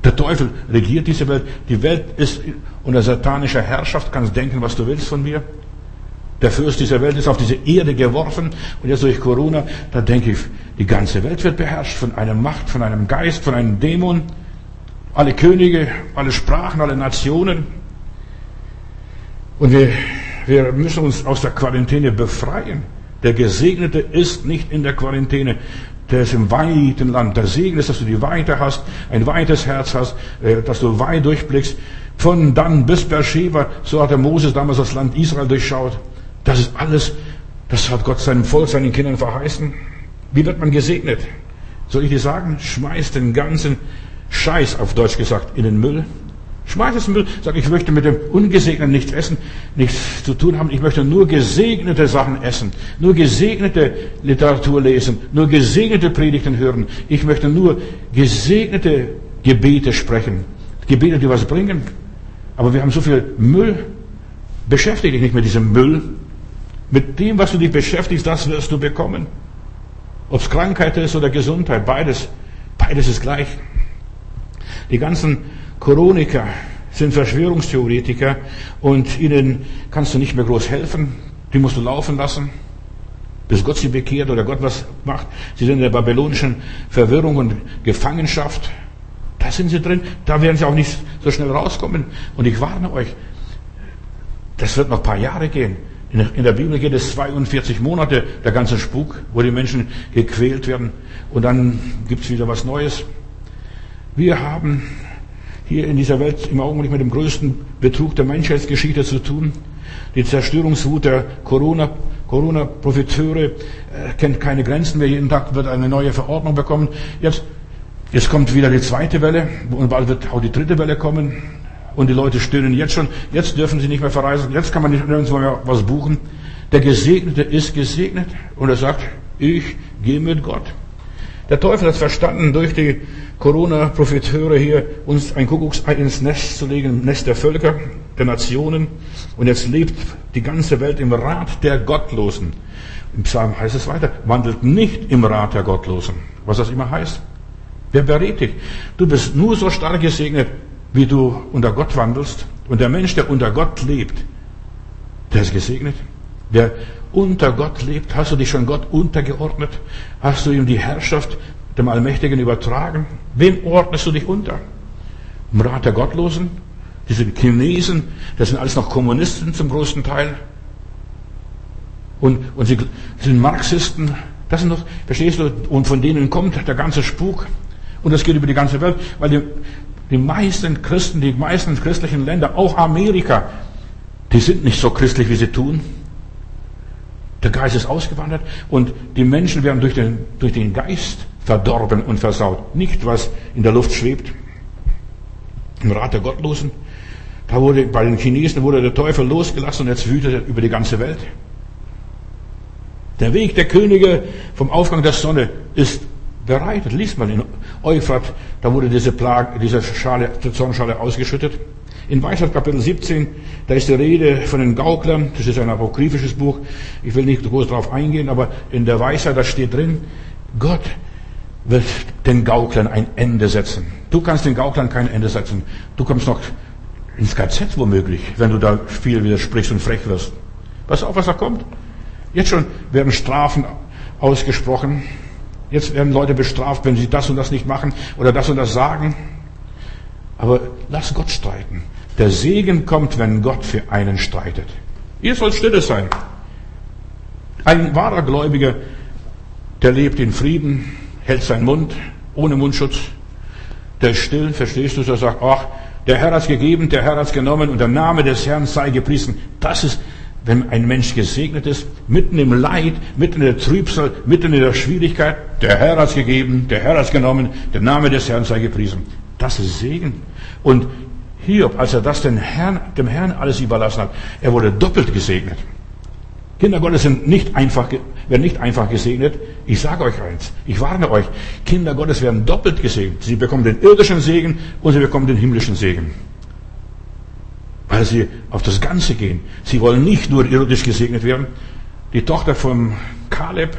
Der Teufel regiert diese Welt. Die Welt ist unter satanischer Herrschaft. Kannst denken, was du willst von mir. Der Fürst dieser Welt ist auf diese Erde geworfen. Und jetzt durch Corona, da denke ich, die ganze Welt wird beherrscht von einer Macht, von einem Geist, von einem Dämon. Alle Könige, alle Sprachen, alle Nationen. Und wir, wir müssen uns aus der Quarantäne befreien. Der Gesegnete ist nicht in der Quarantäne. Der ist im weiten Land. Der Segen ist, dass du die Weite hast, ein weites Herz hast, äh, dass du weit durchblickst. Von dann bis Beersheba, so hat der Moses damals das Land Israel durchschaut. Das ist alles, das hat Gott seinem Volk, seinen Kindern verheißen. Wie wird man gesegnet? Soll ich dir sagen? Schmeiß den ganzen Scheiß, auf Deutsch gesagt, in den Müll. Schmeiß es Müll. Sag, ich möchte mit dem Ungesegneten nichts essen, nichts zu tun haben. Ich möchte nur gesegnete Sachen essen, nur gesegnete Literatur lesen, nur gesegnete Predigten hören. Ich möchte nur gesegnete Gebete sprechen. Gebete, die was bringen. Aber wir haben so viel Müll. Beschäftige dich nicht mit diesem Müll. Mit dem, was du dich beschäftigst, das wirst du bekommen. Ob es Krankheit ist oder Gesundheit, beides, beides ist gleich. Die ganzen Chroniker sind Verschwörungstheoretiker und ihnen kannst du nicht mehr groß helfen. Die musst du laufen lassen, bis Gott sie bekehrt oder Gott was macht. Sie sind in der babylonischen Verwirrung und Gefangenschaft. Da sind sie drin. Da werden sie auch nicht so schnell rauskommen. Und ich warne euch, das wird noch ein paar Jahre gehen. In der Bibel geht es 42 Monate, der ganze Spuk, wo die Menschen gequält werden. Und dann gibt es wieder was Neues. Wir haben hier in dieser Welt im Augenblick mit dem größten Betrug der Menschheitsgeschichte zu tun. Die Zerstörungswut der Corona, Corona-Profiteure äh, kennt keine Grenzen mehr. Jeden Tag wird eine neue Verordnung bekommen. Jetzt, jetzt kommt wieder die zweite Welle und bald wird auch die dritte Welle kommen. Und die Leute stöhnen jetzt schon. Jetzt dürfen sie nicht mehr verreisen. Jetzt kann man nicht nirgendwo mehr was buchen. Der Gesegnete ist gesegnet und er sagt, ich gehe mit Gott. Der Teufel hat verstanden, durch die Corona-Profiteure hier uns ein Kuckucksei ins Nest zu legen, im Nest der Völker, der Nationen. Und jetzt lebt die ganze Welt im Rat der Gottlosen. Im Psalm heißt es weiter, wandelt nicht im Rat der Gottlosen. Was das immer heißt. Wer berät dich? Du bist nur so stark gesegnet, wie du unter Gott wandelst. Und der Mensch, der unter Gott lebt, der ist gesegnet. Der unter Gott lebt, hast du dich schon Gott untergeordnet? Hast du ihm die Herrschaft dem Allmächtigen übertragen? Wem ordnest du dich unter? Im Rat der Gottlosen? Diese Chinesen, das sind alles noch Kommunisten zum größten Teil. Und, und sie sind Marxisten. Das sind doch, verstehst du? Und von denen kommt der ganze Spuk. Und das geht über die ganze Welt, weil die, die meisten Christen, die meisten christlichen Länder, auch Amerika, die sind nicht so christlich, wie sie tun. Der Geist ist ausgewandert und die Menschen werden durch den, durch den Geist verdorben und versaut. Nicht, was in der Luft schwebt. Im Rat der Gottlosen. Da wurde, bei den Chinesen wurde der Teufel losgelassen und jetzt wütet er über die ganze Welt. Der Weg der Könige vom Aufgang der Sonne ist bereitet. Liest man in Euphrat, da wurde diese Plage, diese Schale, die Zornschale ausgeschüttet. In Weisheit Kapitel 17, da ist die Rede von den Gauklern. Das ist ein apokryphisches Buch. Ich will nicht groß darauf eingehen, aber in der Weisheit, da steht drin, Gott wird den Gauklern ein Ende setzen. Du kannst den Gauklern kein Ende setzen. Du kommst noch ins KZ womöglich, wenn du da viel widersprichst und frech wirst. Pass auf, was da kommt. Jetzt schon werden Strafen ausgesprochen. Jetzt werden Leute bestraft, wenn sie das und das nicht machen oder das und das sagen. Aber lass Gott streiten. Der Segen kommt, wenn Gott für einen streitet. Ihr sollt stille sein. Ein wahrer Gläubiger, der lebt in Frieden, hält seinen Mund, ohne Mundschutz. Der ist still, verstehst du, der sagt, ach, der Herr hat's gegeben, der Herr hat's genommen und der Name des Herrn sei gepriesen. Das ist, wenn ein Mensch gesegnet ist, mitten im Leid, mitten in der Trübsal, mitten in der Schwierigkeit, der Herr hat's gegeben, der Herr hat's genommen, der Name des Herrn sei gepriesen. Das ist Segen. Und Hiob, als er das dem Herrn, dem Herrn alles überlassen hat, er wurde doppelt gesegnet. Kinder Gottes sind nicht einfach, werden nicht einfach gesegnet. Ich sage euch eins, ich warne euch, Kinder Gottes werden doppelt gesegnet. Sie bekommen den irdischen Segen und sie bekommen den himmlischen Segen. Weil sie auf das Ganze gehen. Sie wollen nicht nur irdisch gesegnet werden. Die Tochter von Kaleb,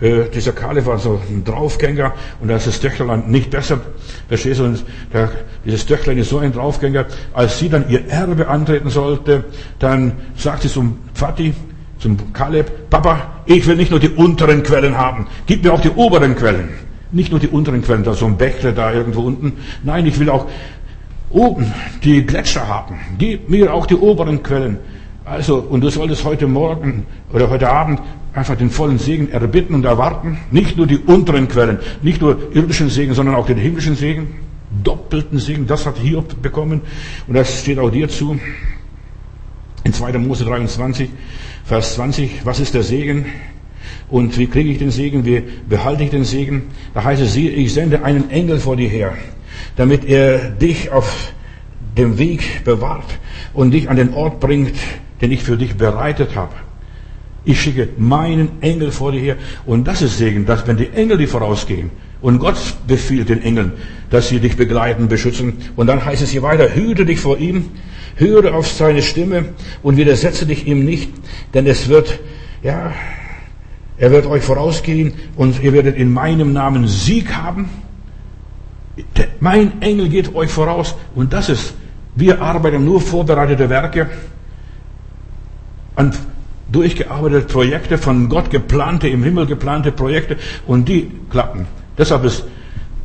äh, dieser Kaleb war so ein Draufgänger und da ist das Töchterlein nicht besser. Verstehst du? Und der, dieses Töchterlein ist so ein Draufgänger. Als sie dann ihr Erbe antreten sollte, dann sagt sie zum Vati, zum Kaleb, Papa, ich will nicht nur die unteren Quellen haben, gib mir auch die oberen Quellen. Nicht nur die unteren Quellen, da so ein Bächle da irgendwo unten. Nein, ich will auch oben die Gletscher haben. Gib mir auch die oberen Quellen. Also, und du solltest heute Morgen oder heute Abend einfach den vollen Segen erbitten und erwarten. Nicht nur die unteren Quellen, nicht nur irdischen Segen, sondern auch den himmlischen Segen. Doppelten Segen, das hat Hiob bekommen. Und das steht auch dir zu. In 2. Mose 23, Vers 20, was ist der Segen? Und wie kriege ich den Segen? Wie behalte ich den Segen? Da heißt es, siehe, ich sende einen Engel vor dir her, damit er dich auf den Weg bewahrt und dich an den Ort bringt, den ich für dich bereitet habe. Ich schicke meinen Engel vor dir her. Und das ist Segen, dass wenn die Engel die vorausgehen und Gott befiehlt den Engeln, dass sie dich begleiten, beschützen. Und dann heißt es hier weiter, hüte dich vor ihm, höre auf seine Stimme und widersetze dich ihm nicht, denn es wird, ja, er wird euch vorausgehen und ihr werdet in meinem Namen Sieg haben. Mein Engel geht euch voraus und das ist, wir arbeiten nur vorbereitete Werke an durchgearbeitete Projekte, von Gott geplante, im Himmel geplante Projekte und die klappen. Deshalb ist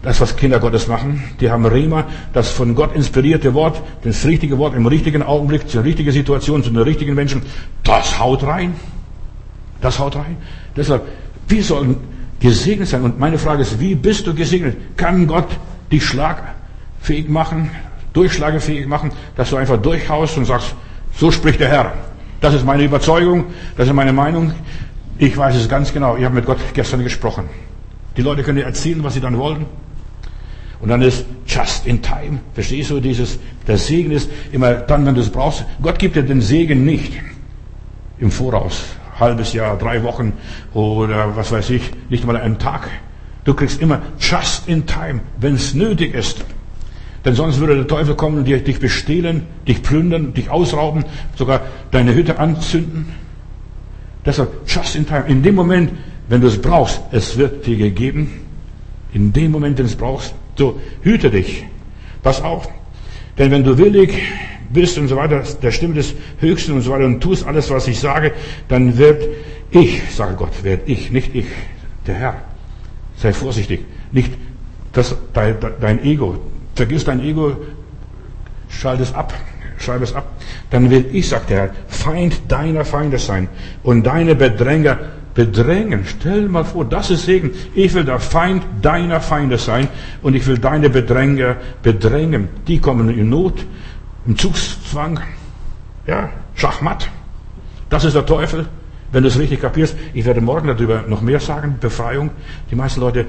das, was Kinder Gottes machen. Die haben Rema, das von Gott inspirierte Wort, das richtige Wort im richtigen Augenblick, zur richtigen Situation, zu den richtigen Menschen. Das haut rein. Das haut rein. Deshalb, wir sollen gesegnet sein. Und meine Frage ist, wie bist du gesegnet? Kann Gott dich schlagfähig machen, durchschlagefähig machen, dass du einfach durchhaust und sagst, so spricht der Herr. Das ist meine Überzeugung, das ist meine Meinung. Ich weiß es ganz genau. Ich habe mit Gott gestern gesprochen. Die Leute können erzählen, was sie dann wollen. Und dann ist just in time. Verstehst du dieses? Der Segen ist immer dann, wenn du es brauchst. Gott gibt dir den Segen nicht im Voraus. Halbes Jahr, drei Wochen oder was weiß ich, nicht mal einen Tag. Du kriegst immer just in time, wenn es nötig ist. Denn sonst würde der Teufel kommen und dich bestehlen, dich plündern, dich ausrauben, sogar deine Hütte anzünden. Deshalb, just in time, in dem Moment, wenn du es brauchst, es wird dir gegeben. In dem Moment, wenn du es brauchst, so hüte dich. Pass auf. Denn wenn du willig bist und so weiter, der Stimme des Höchsten und so weiter und tust alles, was ich sage, dann wird ich, sage Gott, werde ich, nicht ich, der Herr. Sei vorsichtig. Nicht das, dein, dein Ego, Vergiss dein Ego, schalt es ab, schreib es ab. Dann will ich, sagt der Herr, Feind deiner Feinde sein und deine Bedränger bedrängen. Stell mal vor, das ist Segen. Ich will der Feind deiner Feinde sein und ich will deine Bedränger bedrängen. Die kommen in Not, im Zugszwang, ja, Schachmatt. Das ist der Teufel. Wenn du es richtig kapierst, ich werde morgen darüber noch mehr sagen, Befreiung. Die meisten Leute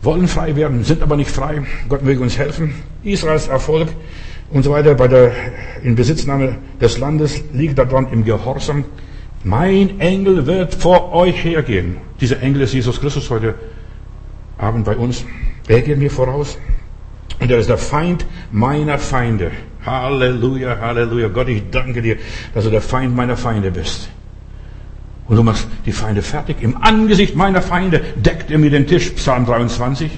wollen frei werden, sind aber nicht frei. Gott möge uns helfen. Israels Erfolg und so weiter bei der Inbesitznahme des Landes liegt daran im Gehorsam. Mein Engel wird vor euch hergehen. Dieser Engel ist Jesus Christus heute Abend bei uns. Er geht mir voraus. Und er ist der Feind meiner Feinde. Halleluja, Halleluja. Gott, ich danke dir, dass du der Feind meiner Feinde bist. Und du machst die Feinde fertig. Im Angesicht meiner Feinde deckt er mir den Tisch, Psalm 23.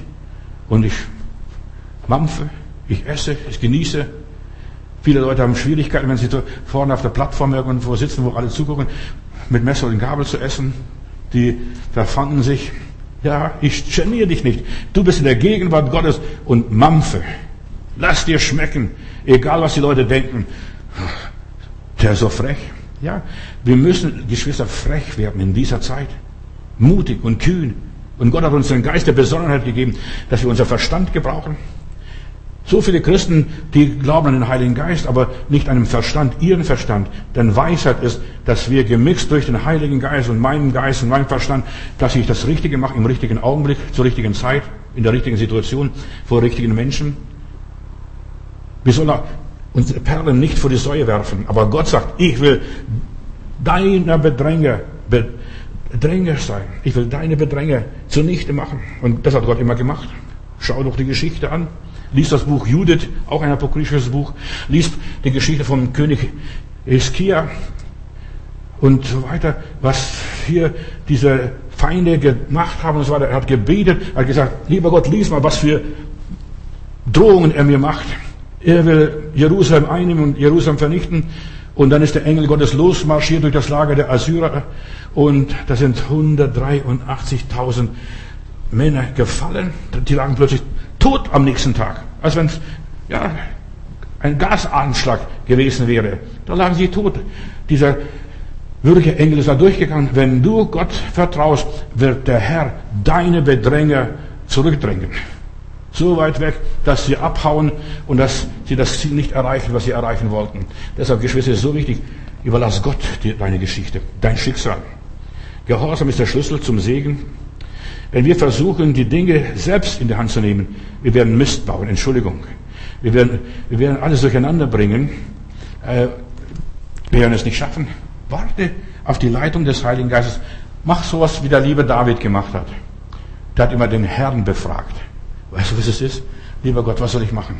Und ich mampfe, ich esse, ich genieße. Viele Leute haben Schwierigkeiten, wenn sie vorne auf der Plattform irgendwo sitzen, wo alle zugucken, mit Messer und Gabel zu essen. Die verfangen sich. Ja, ich geniere dich nicht. Du bist in der Gegenwart Gottes und mampfe. Lass dir schmecken, egal was die Leute denken. Der ist so frech. Ja, wir müssen, Geschwister, frech werden in dieser Zeit. Mutig und kühn. Und Gott hat uns den Geist der Besonnenheit gegeben, dass wir unser Verstand gebrauchen. So viele Christen, die glauben an den Heiligen Geist, aber nicht an den Verstand, ihren Verstand. Denn Weisheit ist, dass wir gemixt durch den Heiligen Geist und meinen Geist und meinen Verstand, dass ich das Richtige mache im richtigen Augenblick, zur richtigen Zeit, in der richtigen Situation, vor richtigen Menschen. Wir sollen unsere Perlen nicht vor die Säue werfen. Aber Gott sagt, ich will deiner Bedränger, Bedränger sein. Ich will deine Bedränger zunichte machen. Und das hat Gott immer gemacht. Schau doch die Geschichte an. Lies das Buch Judith, auch ein apokryphisches Buch. Lies die Geschichte vom König Eskia und so weiter, was hier diese Feinde gemacht haben und so weiter. Er hat gebetet, er hat gesagt, lieber Gott, lies mal, was für Drohungen er mir macht. Er will Jerusalem einnehmen und Jerusalem vernichten. Und dann ist der Engel Gottes losmarschiert durch das Lager der Assyrer. Und da sind 183.000 Männer gefallen. Die lagen plötzlich tot am nächsten Tag. Als wenn es ja, ein Gasanschlag gewesen wäre. Da lagen sie tot. Dieser würdige Engel ist da durchgegangen. Wenn du Gott vertraust, wird der Herr deine Bedränger zurückdrängen so weit weg, dass sie abhauen und dass sie das Ziel nicht erreichen, was sie erreichen wollten. Deshalb, Geschwister, ist so wichtig, überlass Gott deine Geschichte, dein Schicksal. Gehorsam ist der Schlüssel zum Segen. Wenn wir versuchen, die Dinge selbst in die Hand zu nehmen, wir werden Mist bauen, Entschuldigung. Wir werden, wir werden alles durcheinander bringen. Äh, wir werden es nicht schaffen. Warte auf die Leitung des Heiligen Geistes. Mach sowas, wie der liebe David gemacht hat. Der hat immer den Herrn befragt. Weißt du, was es ist? Lieber Gott, was soll ich machen?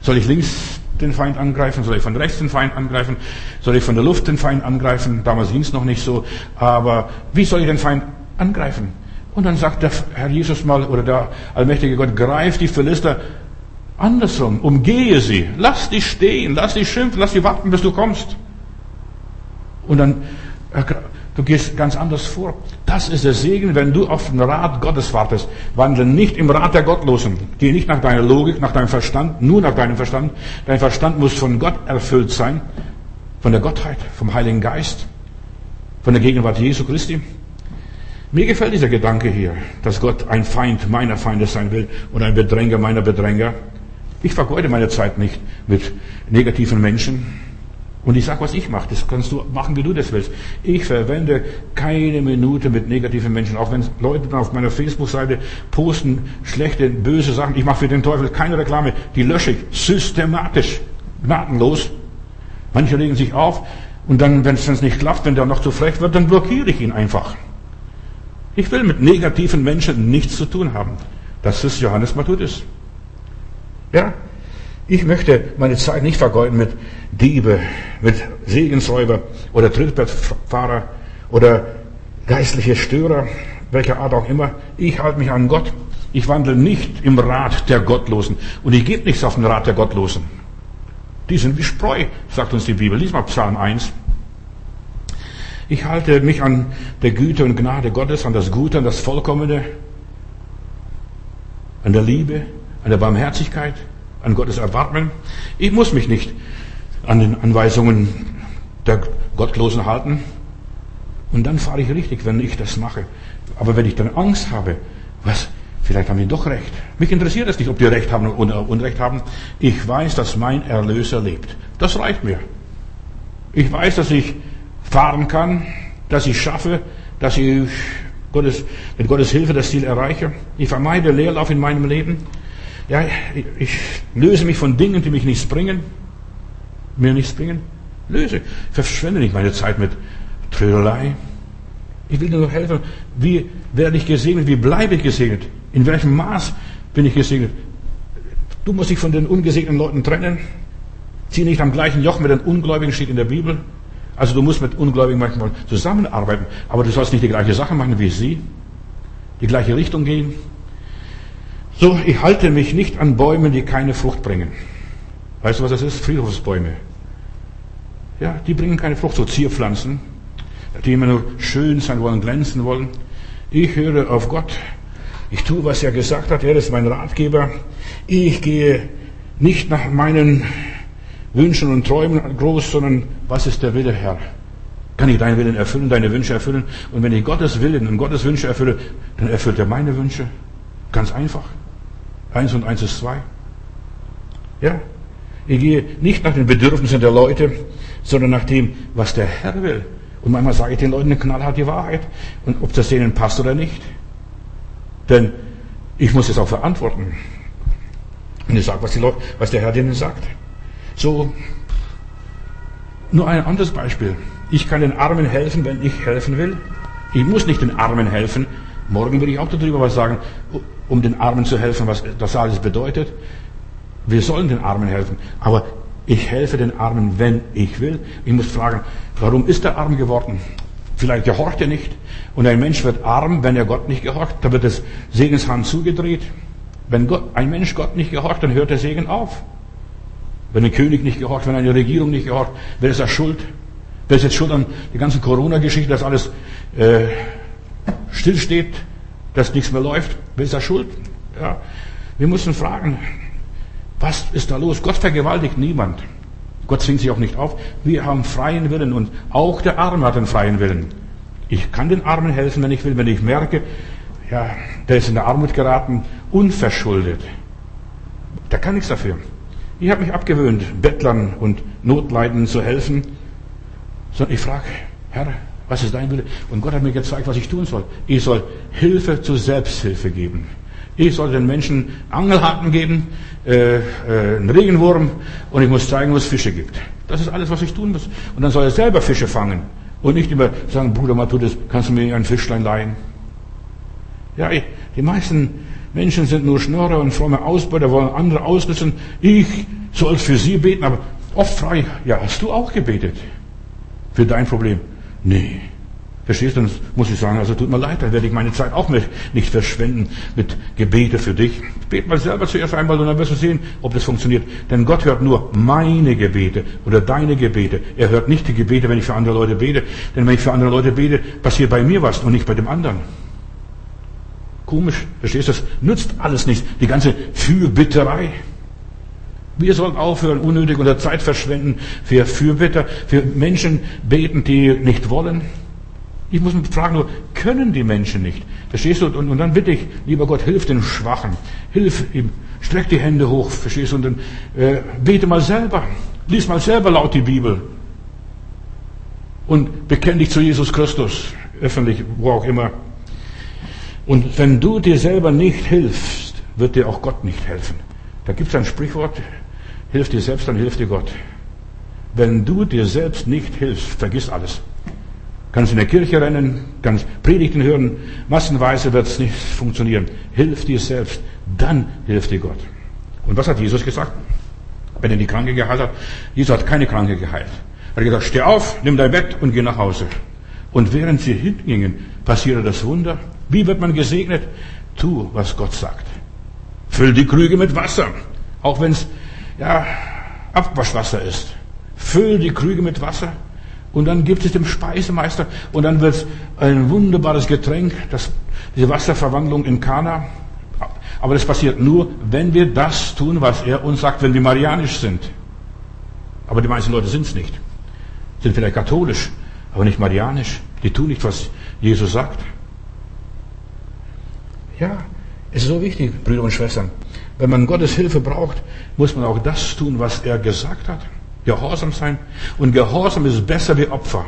Soll ich links den Feind angreifen? Soll ich von rechts den Feind angreifen? Soll ich von der Luft den Feind angreifen? Damals ging es noch nicht so. Aber wie soll ich den Feind angreifen? Und dann sagt der Herr Jesus mal, oder der allmächtige Gott, greif die Philister andersrum, umgehe sie, lass die stehen, lass die schimpfen, lass die warten, bis du kommst. Und dann Du gehst ganz anders vor. Das ist der Segen, wenn du auf den Rat Gottes wartest. Wandle nicht im Rat der Gottlosen. Geh nicht nach deiner Logik, nach deinem Verstand, nur nach deinem Verstand. Dein Verstand muss von Gott erfüllt sein. Von der Gottheit, vom Heiligen Geist, von der Gegenwart Jesu Christi. Mir gefällt dieser Gedanke hier, dass Gott ein Feind meiner Feinde sein will und ein Bedränger meiner Bedränger. Ich vergeude meine Zeit nicht mit negativen Menschen. Und ich sage, was ich mache, das kannst du machen, wie du das willst. Ich verwende keine Minute mit negativen Menschen, auch wenn Leute auf meiner Facebook-Seite posten schlechte, böse Sachen. Ich mache für den Teufel keine Reklame, die lösche ich systematisch, gnadenlos. Manche legen sich auf und dann, wenn es nicht klappt, wenn der noch zu frech wird, dann blockiere ich ihn einfach. Ich will mit negativen Menschen nichts zu tun haben. Das ist Johannes Matthäus. Ja, ich möchte meine Zeit nicht vergeuden mit Diebe, mit Segensräuber oder Trittbrettfahrer oder geistliche Störer, welcher Art auch immer. Ich halte mich an Gott. Ich wandle nicht im Rat der Gottlosen. Und ich gebe nichts auf den Rat der Gottlosen. Die sind wie Spreu, sagt uns die Bibel. Lies mal Psalm 1. Ich halte mich an der Güte und Gnade Gottes, an das Gute, an das Vollkommene, an der Liebe, an der Barmherzigkeit, an Gottes Erbarmen. Ich muss mich nicht an den Anweisungen der Gottlosen halten. Und dann fahre ich richtig, wenn ich das mache. Aber wenn ich dann Angst habe, was, vielleicht haben die doch recht. Mich interessiert es nicht, ob die Recht haben oder Unrecht haben. Ich weiß, dass mein Erlöser lebt. Das reicht mir. Ich weiß, dass ich fahren kann, dass ich schaffe, dass ich Gottes, mit Gottes Hilfe das Ziel erreiche. Ich vermeide Leerlauf in meinem Leben. Ja, ich löse mich von Dingen, die mich nichts bringen, mir nichts bringen. Löse. Ich verschwende nicht meine Zeit mit Trödelei. Ich will dir nur helfen. Wie werde ich gesegnet? Wie bleibe ich gesegnet? In welchem Maß bin ich gesegnet? Du musst dich von den ungesegneten Leuten trennen. Zieh nicht am gleichen Joch mit den Ungläubigen, steht in der Bibel. Also du musst mit Ungläubigen manchmal zusammenarbeiten, aber du sollst nicht die gleiche Sache machen wie sie, die gleiche Richtung gehen. So, ich halte mich nicht an Bäumen, die keine Frucht bringen. Weißt du, was das ist? Friedhofsbäume. Ja, die bringen keine Frucht, so Zierpflanzen, die immer nur schön sein wollen, glänzen wollen. Ich höre auf Gott. Ich tue, was er gesagt hat. Er ist mein Ratgeber. Ich gehe nicht nach meinen Wünschen und Träumen groß, sondern was ist der Wille, Herr? Kann ich deinen Willen erfüllen, deine Wünsche erfüllen? Und wenn ich Gottes Willen und Gottes Wünsche erfülle, dann erfüllt er meine Wünsche. Ganz einfach. Eins und eins ist zwei. Ja. Ich gehe nicht nach den Bedürfnissen der Leute, sondern nach dem, was der Herr will. Und manchmal sage ich den Leuten eine knallharte Wahrheit. Und ob das denen passt oder nicht. Denn ich muss es auch verantworten. Und ich sage, was, die was der Herr denen sagt. So, nur ein anderes Beispiel. Ich kann den Armen helfen, wenn ich helfen will. Ich muss nicht den Armen helfen. Morgen will ich auch darüber was sagen um den Armen zu helfen, was das alles bedeutet. Wir sollen den Armen helfen, aber ich helfe den Armen, wenn ich will. Ich muss fragen, warum ist er arm geworden? Vielleicht gehorcht er nicht. Und ein Mensch wird arm, wenn er Gott nicht gehorcht. Da wird das Segenshand zugedreht. Wenn Gott, ein Mensch Gott nicht gehorcht, dann hört der Segen auf. Wenn ein König nicht gehorcht, wenn eine Regierung nicht gehorcht, wer ist da schuld? Wer ist jetzt schuld an die ganze Corona-Geschichte, dass alles äh, stillsteht? dass nichts mehr läuft. Wer ist da schuld? Ja. Wir müssen fragen, was ist da los? Gott vergewaltigt niemand. Gott zwingt sich auch nicht auf. Wir haben freien Willen und auch der Arme hat einen freien Willen. Ich kann den Armen helfen, wenn ich will, wenn ich merke, ja, der ist in der Armut geraten, unverschuldet. Der kann nichts dafür. Ich habe mich abgewöhnt, Bettlern und Notleidenden zu helfen, sondern ich frage, Herr, was ist dein Wille? Und Gott hat mir gezeigt, was ich tun soll. Ich soll Hilfe zur Selbsthilfe geben. Ich soll den Menschen Angelhaken geben, äh, äh, einen Regenwurm und ich muss zeigen, wo es Fische gibt. Das ist alles, was ich tun muss. Und dann soll er selber Fische fangen. Und nicht immer sagen, Bruder Matthäus, kannst du mir ein Fischlein leihen? Ja, die meisten Menschen sind nur Schnorrer und fromme Ausbeuter, wollen andere ausnutzen. Ich soll für sie beten, aber oft frei. Ja, hast du auch gebetet? Für dein Problem? Nee. Verstehst du? Dann muss ich sagen, also tut mir leid, dann werde ich meine Zeit auch nicht verschwenden mit Gebete für dich. Bet mal selber zuerst einmal und dann wirst du sehen, ob das funktioniert. Denn Gott hört nur meine Gebete oder deine Gebete. Er hört nicht die Gebete, wenn ich für andere Leute bete. Denn wenn ich für andere Leute bete, passiert bei mir was und nicht bei dem anderen. Komisch, verstehst du? Das nützt alles nichts. Die ganze Fürbitterei. Wir sollen aufhören, unnötig unser Zeit verschwenden für Fürbitter, für Menschen beten, die nicht wollen. Ich muss mich fragen, nur, können die Menschen nicht? Verstehst du? Und, und dann bitte ich, lieber Gott, hilf den Schwachen. Hilf ihm. Streck die Hände hoch, verstehst du? Und dann äh, bete mal selber. Lies mal selber laut die Bibel. Und bekenn dich zu Jesus Christus. Öffentlich, wo auch immer. Und wenn du dir selber nicht hilfst, wird dir auch Gott nicht helfen. Da gibt es ein Sprichwort, hilf dir selbst, dann hilft dir Gott. Wenn du dir selbst nicht hilfst, vergiss alles. Kannst in der Kirche rennen, kannst Predigten hören, massenweise wird es nicht funktionieren. Hilf dir selbst, dann hilft dir Gott. Und was hat Jesus gesagt? Wenn er die Kranke geheilt hat? Jesus hat keine Kranke geheilt. Er hat gesagt, steh auf, nimm dein Bett und geh nach Hause. Und während sie hingingen, passierte das Wunder. Wie wird man gesegnet? Tu, was Gott sagt. Füll die Krüge mit Wasser. Auch wenn es, ja, Abwaschwasser ist. Füll die Krüge mit Wasser. Und dann gibt es dem Speisemeister und dann wird ein wunderbares Getränk, das, diese Wasserverwandlung in Kana. Aber das passiert nur, wenn wir das tun, was er uns sagt, wenn wir marianisch sind. Aber die meisten Leute sind es nicht. Sind vielleicht katholisch, aber nicht marianisch. Die tun nicht, was Jesus sagt. Ja, es ist so wichtig, Brüder und Schwestern. Wenn man Gottes Hilfe braucht, muss man auch das tun, was er gesagt hat. Gehorsam sein. Und Gehorsam ist besser wie Opfer.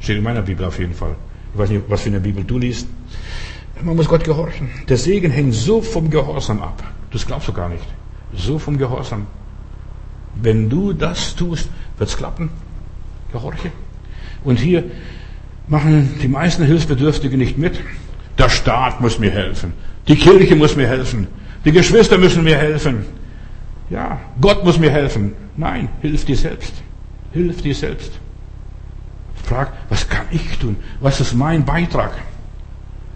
Steht in meiner Bibel auf jeden Fall. Ich weiß nicht, was für eine Bibel du liest. Man muss Gott gehorchen. Der Segen hängt so vom Gehorsam ab. Das glaubst du gar nicht. So vom Gehorsam. Wenn du das tust, wird's klappen. Gehorche. Und hier machen die meisten Hilfsbedürftigen nicht mit. Der Staat muss mir helfen. Die Kirche muss mir helfen. Die Geschwister müssen mir helfen. Ja, Gott muss mir helfen. Nein, hilf dir selbst. Hilf dir selbst. Frag, was kann ich tun? Was ist mein Beitrag?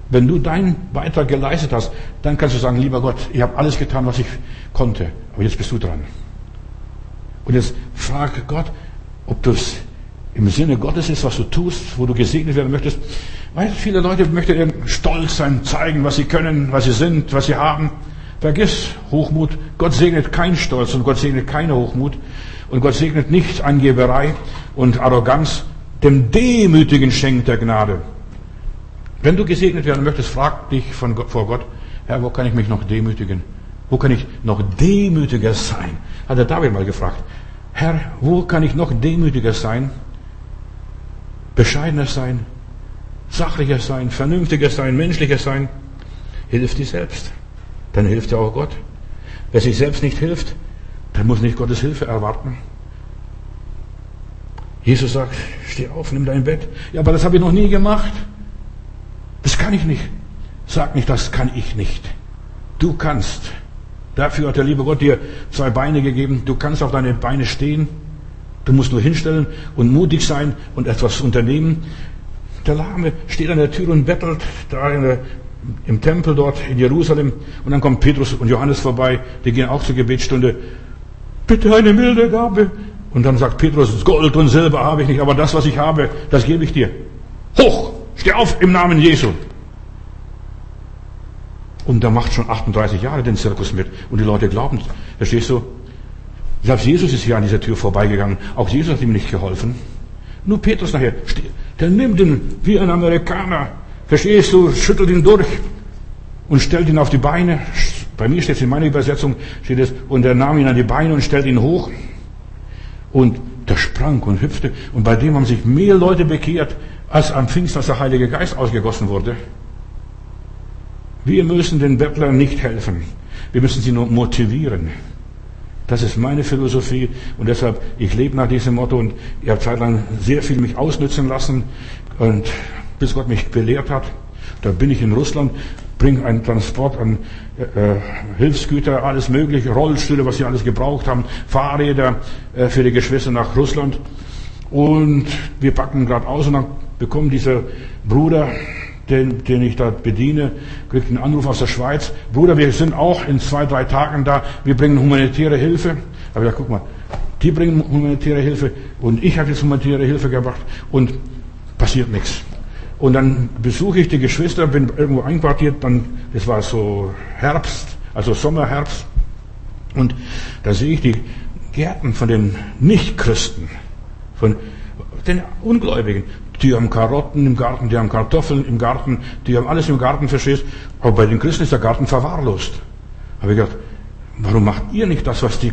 Wenn du deinen Beitrag geleistet hast, dann kannst du sagen, lieber Gott, ich habe alles getan, was ich konnte, aber jetzt bist du dran. Und jetzt frag Gott, ob das im Sinne Gottes ist, was du tust, wo du gesegnet werden möchtest. Weil viele Leute möchten stolz sein, zeigen, was sie können, was sie sind, was sie haben. Vergiss Hochmut. Gott segnet kein Stolz und Gott segnet keine Hochmut. Und Gott segnet nicht Angeberei und Arroganz. Dem Demütigen schenkt der Gnade. Wenn du gesegnet werden möchtest, frag dich von Gott, vor Gott, Herr, wo kann ich mich noch demütigen? Wo kann ich noch demütiger sein? Hat der David mal gefragt. Herr, wo kann ich noch demütiger sein? Bescheidener sein, sachlicher sein, vernünftiger sein, menschlicher sein. Hilf dir selbst dann hilft ja auch Gott. Wer sich selbst nicht hilft, der muss nicht Gottes Hilfe erwarten. Jesus sagt, steh auf, nimm dein Bett. Ja, aber das habe ich noch nie gemacht. Das kann ich nicht. Sag nicht, das kann ich nicht. Du kannst. Dafür hat der liebe Gott dir zwei Beine gegeben. Du kannst auf deine Beine stehen. Du musst nur hinstellen und mutig sein und etwas unternehmen. Der Lahme steht an der Tür und bettelt da der im Tempel dort in Jerusalem und dann kommen Petrus und Johannes vorbei, die gehen auch zur Gebetsstunde. Bitte eine milde Gabe. Und dann sagt Petrus, Gold und Silber habe ich nicht, aber das, was ich habe, das gebe ich dir. Hoch, steh auf im Namen Jesu. Und der macht schon 38 Jahre den Zirkus mit und die Leute glauben. Verstehst du? Selbst Jesus ist hier an dieser Tür vorbeigegangen. Auch Jesus hat ihm nicht geholfen. Nur Petrus nachher, der nimmt ihn wie ein Amerikaner Verstehst du? Schüttelt ihn durch und stellt ihn auf die Beine. Bei mir steht es in meiner Übersetzung, steht es, und er nahm ihn an die Beine und stellt ihn hoch. Und der sprang und hüpfte. Und bei dem haben sich mehr Leute bekehrt, als am Pfingst, als der Heilige Geist ausgegossen wurde. Wir müssen den Bettlern nicht helfen. Wir müssen sie nur motivieren. Das ist meine Philosophie und deshalb, ich lebe nach diesem Motto und ich habe zeitlang sehr viel mich ausnützen lassen und bis Gott mich belehrt hat. Da bin ich in Russland, bringe einen Transport an äh, Hilfsgüter, alles mögliche, Rollstühle, was sie alles gebraucht haben, Fahrräder äh, für die Geschwister nach Russland. Und wir packen gerade aus und dann bekommt dieser Bruder, den, den ich da bediene, kriegt einen Anruf aus der Schweiz. Bruder, wir sind auch in zwei, drei Tagen da. Wir bringen humanitäre Hilfe. Aber ich guck mal, die bringen humanitäre Hilfe und ich habe jetzt humanitäre Hilfe gebracht und passiert nichts. Und dann besuche ich die Geschwister, bin irgendwo einquartiert, dann, das war so Herbst, also Sommer, Herbst. Und da sehe ich die Gärten von den Nichtchristen, von den Ungläubigen. Die haben Karotten im Garten, die haben Kartoffeln im Garten, die haben alles im Garten, verstehst? Aber bei den Christen ist der Garten verwahrlost. Habe ich gedacht, warum macht ihr nicht das, was die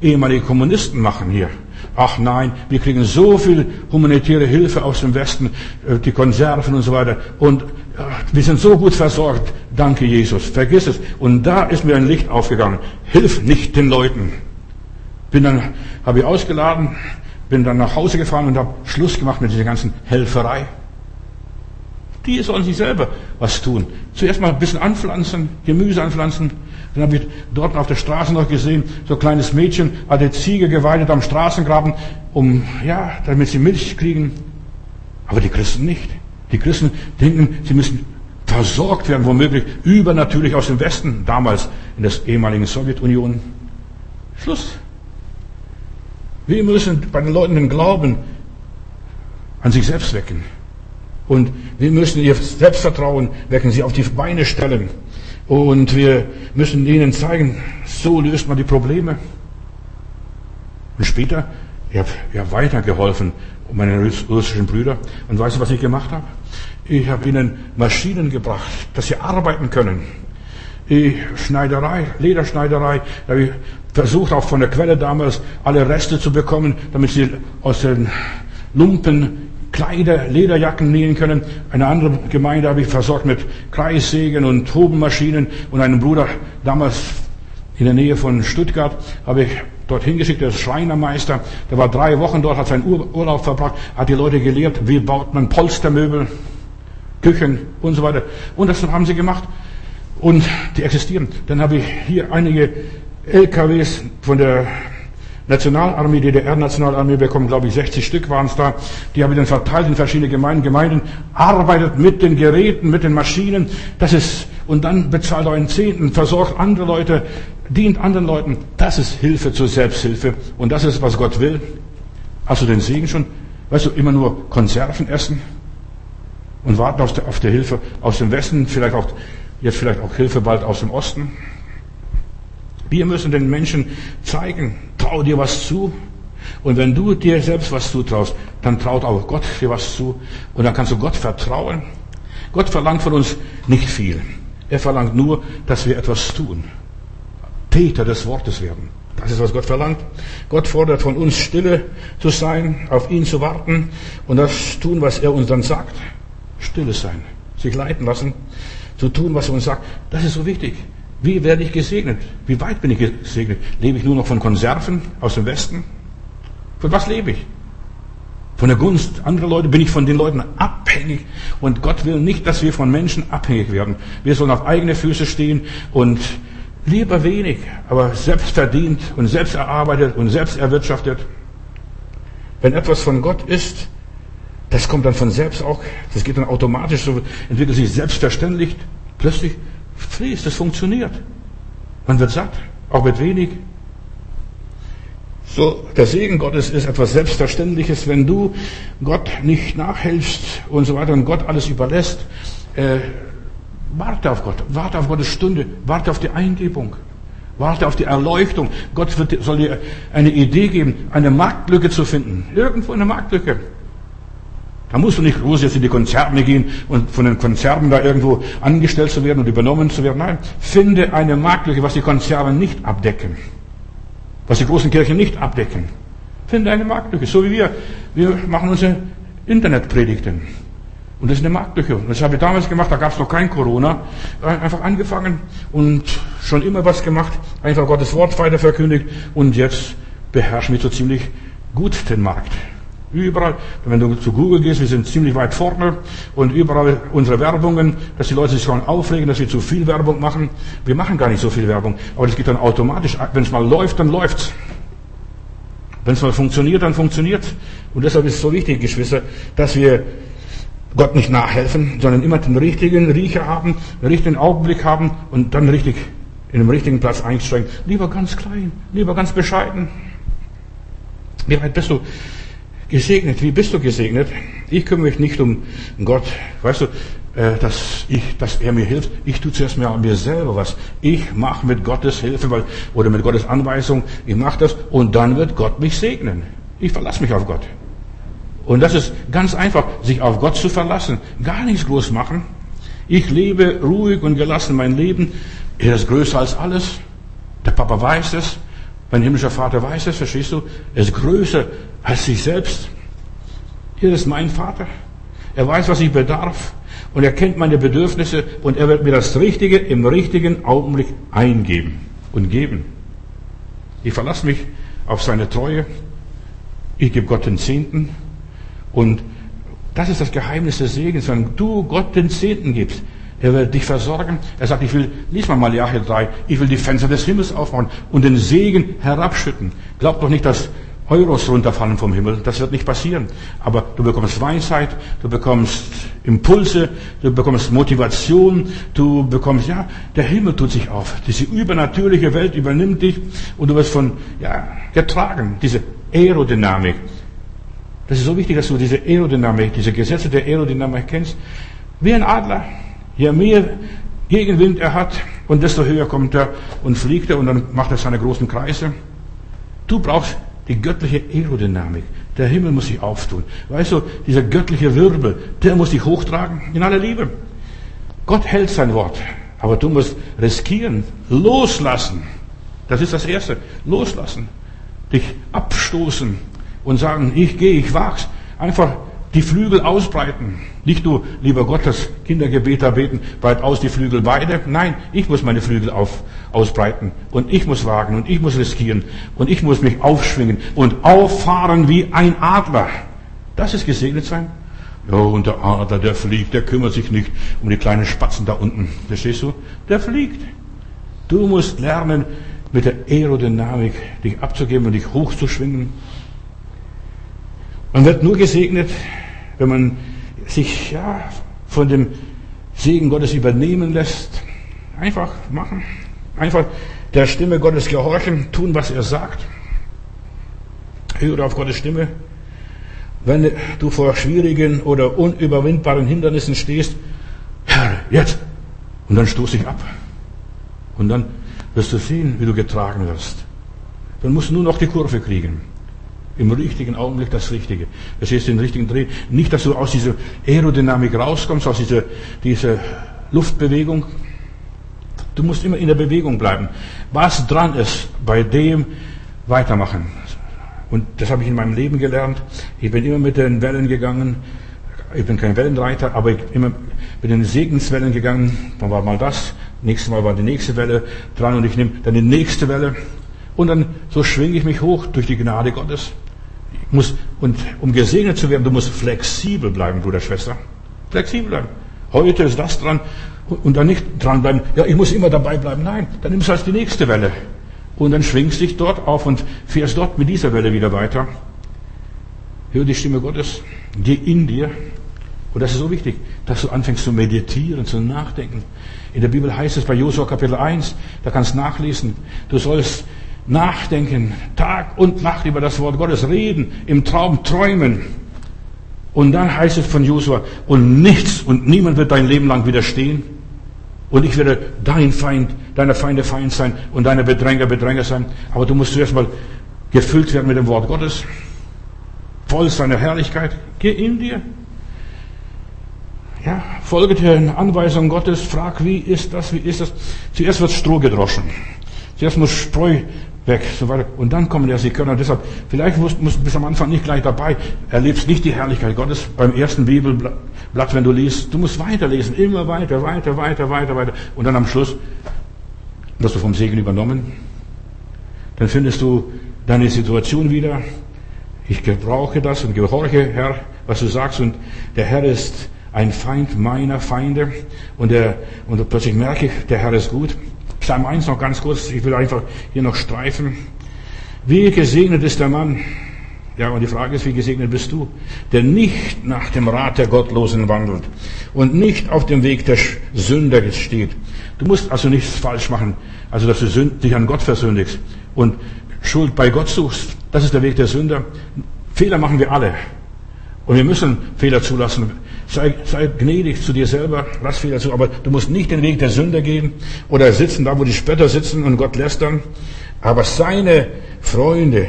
ehemaligen Kommunisten machen hier? Ach nein, wir kriegen so viel humanitäre Hilfe aus dem Westen, äh, die Konserven und so weiter. Und äh, wir sind so gut versorgt. Danke, Jesus. Vergiss es. Und da ist mir ein Licht aufgegangen. Hilf nicht den Leuten. Bin dann, habe ich ausgeladen, bin dann nach Hause gefahren und habe Schluss gemacht mit dieser ganzen Helferei. Die sollen sich selber was tun. Zuerst mal ein bisschen anpflanzen, Gemüse anpflanzen, dann habe ich dort auf der Straße noch gesehen, so ein kleines Mädchen hat eine Ziege geweidet am Straßengraben, um, ja, damit sie Milch kriegen. Aber die Christen nicht. Die Christen denken, sie müssen versorgt werden, womöglich übernatürlich aus dem Westen, damals in der ehemaligen Sowjetunion. Schluss. Wir müssen bei den Leuten den Glauben an sich selbst wecken. Und wir müssen ihr Selbstvertrauen wecken, sie auf die Beine stellen. Und wir müssen ihnen zeigen, so löst man die Probleme. Und später, ich habe ja weitergeholfen, meine russischen Brüder. Und weißt du, was ich gemacht habe? Ich habe ihnen Maschinen gebracht, dass sie arbeiten können. Die Schneiderei, Lederschneiderei, da habe ich versucht, auch von der Quelle damals alle Reste zu bekommen, damit sie aus den Lumpen Kleider, Lederjacken nähen können. Eine andere Gemeinde habe ich versorgt mit Kreissägen und Hubenmaschinen und einen Bruder damals in der Nähe von Stuttgart habe ich dorthin geschickt, der ist Schreinermeister. Der war drei Wochen dort, hat seinen Urlaub verbracht, hat die Leute gelehrt, wie baut man Polstermöbel, Küchen und so weiter. Und das haben sie gemacht. Und die existieren. Dann habe ich hier einige LKWs von der Nationalarmee, DDR-Nationalarmee bekommen, glaube ich, 60 Stück waren es da. Die haben wir dann verteilt in verschiedene Gemeinden. Gemeinden arbeitet mit den Geräten, mit den Maschinen. Das ist, und dann bezahlt euren Zehnten, versorgt andere Leute, dient anderen Leuten. Das ist Hilfe zur Selbsthilfe. Und das ist, was Gott will. Hast du den Segen schon? Weißt du, immer nur Konserven essen und warten auf, der, auf der Hilfe aus dem Westen, vielleicht auch, jetzt vielleicht auch Hilfe bald aus dem Osten. Wir müssen den Menschen zeigen, trau dir was zu. Und wenn du dir selbst was zutraust, dann traut auch Gott dir was zu. Und dann kannst du Gott vertrauen. Gott verlangt von uns nicht viel. Er verlangt nur, dass wir etwas tun. Täter des Wortes werden. Das ist, was Gott verlangt. Gott fordert von uns, stille zu sein, auf ihn zu warten und das tun, was er uns dann sagt. Stille sein, sich leiten lassen, zu tun, was er uns sagt. Das ist so wichtig. Wie werde ich gesegnet? Wie weit bin ich gesegnet? Lebe ich nur noch von Konserven aus dem Westen? Von was lebe ich? Von der Gunst anderer Leute bin ich von den Leuten abhängig. Und Gott will nicht, dass wir von Menschen abhängig werden. Wir sollen auf eigene Füße stehen und lieber wenig, aber selbst verdient und selbst erarbeitet und selbst erwirtschaftet. Wenn etwas von Gott ist, das kommt dann von selbst auch, das geht dann automatisch, so entwickelt sich selbstverständlich. Plötzlich fließt, es funktioniert. Man wird satt, auch mit wenig. So, der Segen Gottes ist etwas Selbstverständliches, wenn du Gott nicht nachhilfst und so weiter und Gott alles überlässt. Äh, warte auf Gott, warte auf Gottes Stunde, warte auf die Eingebung, warte auf die Erleuchtung. Gott wird, soll dir eine Idee geben, eine Marktlücke zu finden. Irgendwo eine Marktlücke. Da musst du nicht groß jetzt in die Konzerne gehen und von den Konzernen da irgendwo angestellt zu werden und übernommen zu werden. Nein, finde eine Marktlücke, was die Konzerne nicht abdecken. Was die großen Kirchen nicht abdecken. Finde eine Marktlücke. So wie wir. Wir machen unsere Internetpredigten. Und das ist eine Marktlücke. Und das habe ich damals gemacht, da gab es noch kein Corona. Einfach angefangen und schon immer was gemacht, einfach Gottes Wort weiter verkündigt und jetzt beherrschen wir so ziemlich gut den Markt. Überall, wenn du zu Google gehst, wir sind ziemlich weit vorne und überall unsere Werbungen, dass die Leute sich schon aufregen, dass wir zu viel Werbung machen. Wir machen gar nicht so viel Werbung, aber das geht dann automatisch. Wenn es mal läuft, dann läuft's. Wenn es mal funktioniert, dann funktioniert. Und deshalb ist es so wichtig, Geschwister, dass wir Gott nicht nachhelfen, sondern immer den richtigen Riecher haben, den richtigen Augenblick haben und dann richtig in dem richtigen Platz einsteigen. Lieber ganz klein, lieber ganz bescheiden. Wie weit bist du gesegnet? Wie bist du gesegnet? Ich kümmere mich nicht um Gott. Weißt du, äh, dass ich, dass er mir hilft. Ich tue zuerst mal an mir selber was. Ich mache mit Gottes Hilfe weil, oder mit Gottes Anweisung, ich mache das und dann wird Gott mich segnen. Ich verlasse mich auf Gott. Und das ist ganz einfach, sich auf Gott zu verlassen. Gar nichts groß machen. Ich lebe ruhig und gelassen mein Leben. Er ist größer als alles. Der Papa weiß es. Mein himmlischer Vater weiß es, verstehst du? Er ist größer als sich selbst. Er ist mein Vater. Er weiß, was ich bedarf. Und er kennt meine Bedürfnisse und er wird mir das Richtige im richtigen Augenblick eingeben und geben. Ich verlasse mich auf seine Treue. Ich gebe Gott den Zehnten. Und das ist das Geheimnis des Segens. Wenn du Gott den Zehnten gibst, er wird dich versorgen. Er sagt, ich will, lies mal Malachi 3, ich will die Fenster des Himmels aufbauen und den Segen herabschütten. Glaub doch nicht, dass Euros runterfallen vom Himmel. Das wird nicht passieren. Aber du bekommst Weisheit, du bekommst Impulse, du bekommst Motivation, du bekommst, ja, der Himmel tut sich auf. Diese übernatürliche Welt übernimmt dich und du wirst von, ja, getragen. Diese Aerodynamik. Das ist so wichtig, dass du diese Aerodynamik, diese Gesetze der Aerodynamik kennst. Wie ein Adler. Je mehr Gegenwind er hat und desto höher kommt er und fliegt er und dann macht er seine großen Kreise. Du brauchst die göttliche Aerodynamik. Der Himmel muss sich auftun. Weißt du, dieser göttliche Wirbel, der muss dich hochtragen in aller Liebe. Gott hält sein Wort, aber du musst riskieren, loslassen. Das ist das Erste. Loslassen. Dich abstoßen und sagen, ich gehe, ich wag's. Einfach die Flügel ausbreiten. Nicht du, lieber Gott, das Kindergebeter beten, breit aus die Flügel beide. Nein, ich muss meine Flügel auf, ausbreiten. Und ich muss wagen und ich muss riskieren. Und ich muss mich aufschwingen und auffahren wie ein Adler. Das ist gesegnet sein. Ja, und der Adler, der fliegt, der kümmert sich nicht um die kleinen Spatzen da unten. Verstehst du? Der fliegt. Du musst lernen, mit der Aerodynamik dich abzugeben und dich hochzuschwingen. Man wird nur gesegnet, wenn man sich ja, von dem Segen Gottes übernehmen lässt. Einfach machen. Einfach der Stimme Gottes gehorchen, tun, was er sagt. Höre auf Gottes Stimme. Wenn du vor schwierigen oder unüberwindbaren Hindernissen stehst, Herr, jetzt. Und dann stoß ich ab. Und dann wirst du sehen, wie du getragen wirst. Dann musst du nur noch die Kurve kriegen. Im richtigen Augenblick das Richtige. Verstehst du den richtigen Dreh? Nicht, dass du aus dieser Aerodynamik rauskommst, aus dieser, dieser Luftbewegung. Du musst immer in der Bewegung bleiben. Was dran ist, bei dem weitermachen. Und das habe ich in meinem Leben gelernt. Ich bin immer mit den Wellen gegangen. Ich bin kein Wellenreiter, aber ich immer mit den Segenswellen gegangen. Dann war mal das, nächstes Mal war die nächste Welle dran und ich nehme dann die nächste Welle. Und dann so schwinge ich mich hoch durch die Gnade Gottes. Muss, und um gesegnet zu werden, du musst flexibel bleiben, Bruder, Schwester. Flexibel bleiben. Heute ist das dran und dann nicht dranbleiben. Ja, ich muss immer dabei bleiben. Nein, dann nimmst du halt die nächste Welle. Und dann schwingst dich dort auf und fährst dort mit dieser Welle wieder weiter. Hör die Stimme Gottes. Geh in dir. Und das ist so wichtig, dass du anfängst zu meditieren, zu nachdenken. In der Bibel heißt es bei Josua Kapitel 1, da kannst du nachlesen, du sollst nachdenken, Tag und Nacht über das Wort Gottes, reden, im Traum träumen. Und dann heißt es von Josua, und nichts und niemand wird dein Leben lang widerstehen. Und ich werde dein Feind, deiner Feinde Feind sein und deiner Bedränger Bedränger sein. Aber du musst zuerst mal gefüllt werden mit dem Wort Gottes, voll seiner Herrlichkeit. Geh in dir. Ja, folge den Anweisungen Gottes, frag, wie ist das, wie ist das. Zuerst wird Stroh gedroschen. Zuerst muss Spreu weg, so weiter. Und dann kommen erst die Körner. Deshalb, vielleicht musst, musst bis am Anfang nicht gleich dabei, erlebst nicht die Herrlichkeit Gottes beim ersten Bibelblatt, wenn du liest. Du musst weiterlesen, immer weiter, weiter, weiter, weiter, weiter. Und dann am Schluss wirst du vom Segen übernommen. Dann findest du deine Situation wieder. Ich gebrauche das und gehorche, Herr, was du sagst. Und der Herr ist ein Feind meiner Feinde. Und, der, und plötzlich merke ich, der Herr ist gut. Psalm 1 noch ganz kurz, ich will einfach hier noch streifen. Wie gesegnet ist der Mann, ja, und die Frage ist, wie gesegnet bist du, der nicht nach dem Rat der Gottlosen wandelt und nicht auf dem Weg der Sünder steht. Du musst also nichts falsch machen, also dass du dich an Gott versündigst und Schuld bei Gott suchst. Das ist der Weg der Sünder. Fehler machen wir alle. Und wir müssen Fehler zulassen. Sei, sei gnädig zu dir selber, lass Fehler zu, aber du musst nicht den Weg der Sünder gehen oder sitzen da, wo die Spötter sitzen und Gott lästern. Aber seine Freunde,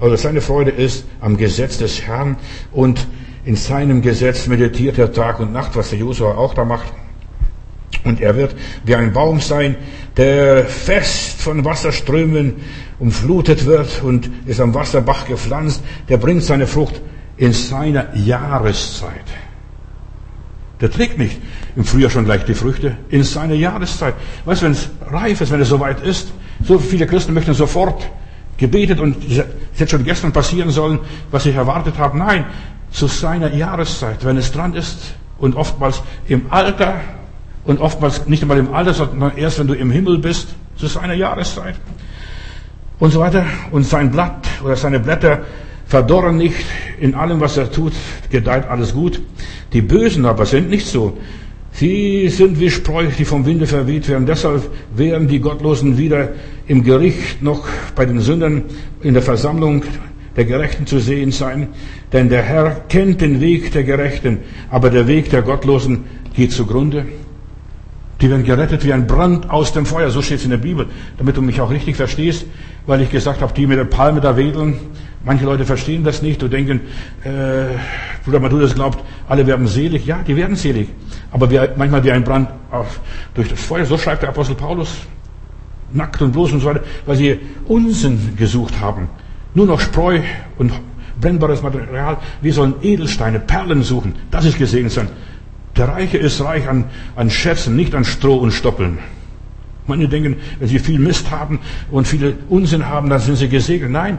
oder seine Freude ist am Gesetz des Herrn und in seinem Gesetz meditiert er Tag und Nacht, was der Josua auch da macht. Und er wird wie ein Baum sein, der fest von Wasserströmen umflutet wird und ist am Wasserbach gepflanzt. Der bringt seine Frucht in seiner Jahreszeit. Der trägt nicht im Frühjahr schon gleich die Früchte, in seiner Jahreszeit. Weißt du, wenn es reif ist, wenn es soweit ist, so viele Christen möchten sofort gebetet und es hätte schon gestern passieren sollen, was ich erwartet habe. Nein, zu seiner Jahreszeit, wenn es dran ist und oftmals im Alter und oftmals nicht einmal im Alter, sondern erst wenn du im Himmel bist, zu seiner Jahreszeit und so weiter. Und sein Blatt oder seine Blätter verdorren nicht, in allem, was er tut, gedeiht alles gut. Die Bösen aber sind nicht so. Sie sind wie Spreu, die vom Winde verweht werden. Deshalb werden die Gottlosen wieder im Gericht noch bei den Sündern in der Versammlung der Gerechten zu sehen sein. Denn der Herr kennt den Weg der Gerechten, aber der Weg der Gottlosen geht zugrunde. Die werden gerettet wie ein Brand aus dem Feuer. So steht es in der Bibel. Damit du mich auch richtig verstehst, weil ich gesagt habe, die mit der Palme da wedeln, Manche Leute verstehen das nicht und denken, äh, Bruder Matthäus glaubt, alle werden selig. Ja, die werden selig. Aber wir, manchmal wie ein Brand auf, durch das Feuer. So schreibt der Apostel Paulus. Nackt und bloß und so weiter. Weil sie Unsinn gesucht haben. Nur noch Spreu und brennbares Material. Wir sollen Edelsteine, Perlen suchen. Das ist gesegnet sein. Der Reiche ist reich an, an Schätzen, nicht an Stroh und Stoppeln. Manche denken, wenn sie viel Mist haben und viele Unsinn haben, dann sind sie gesegnet. Nein,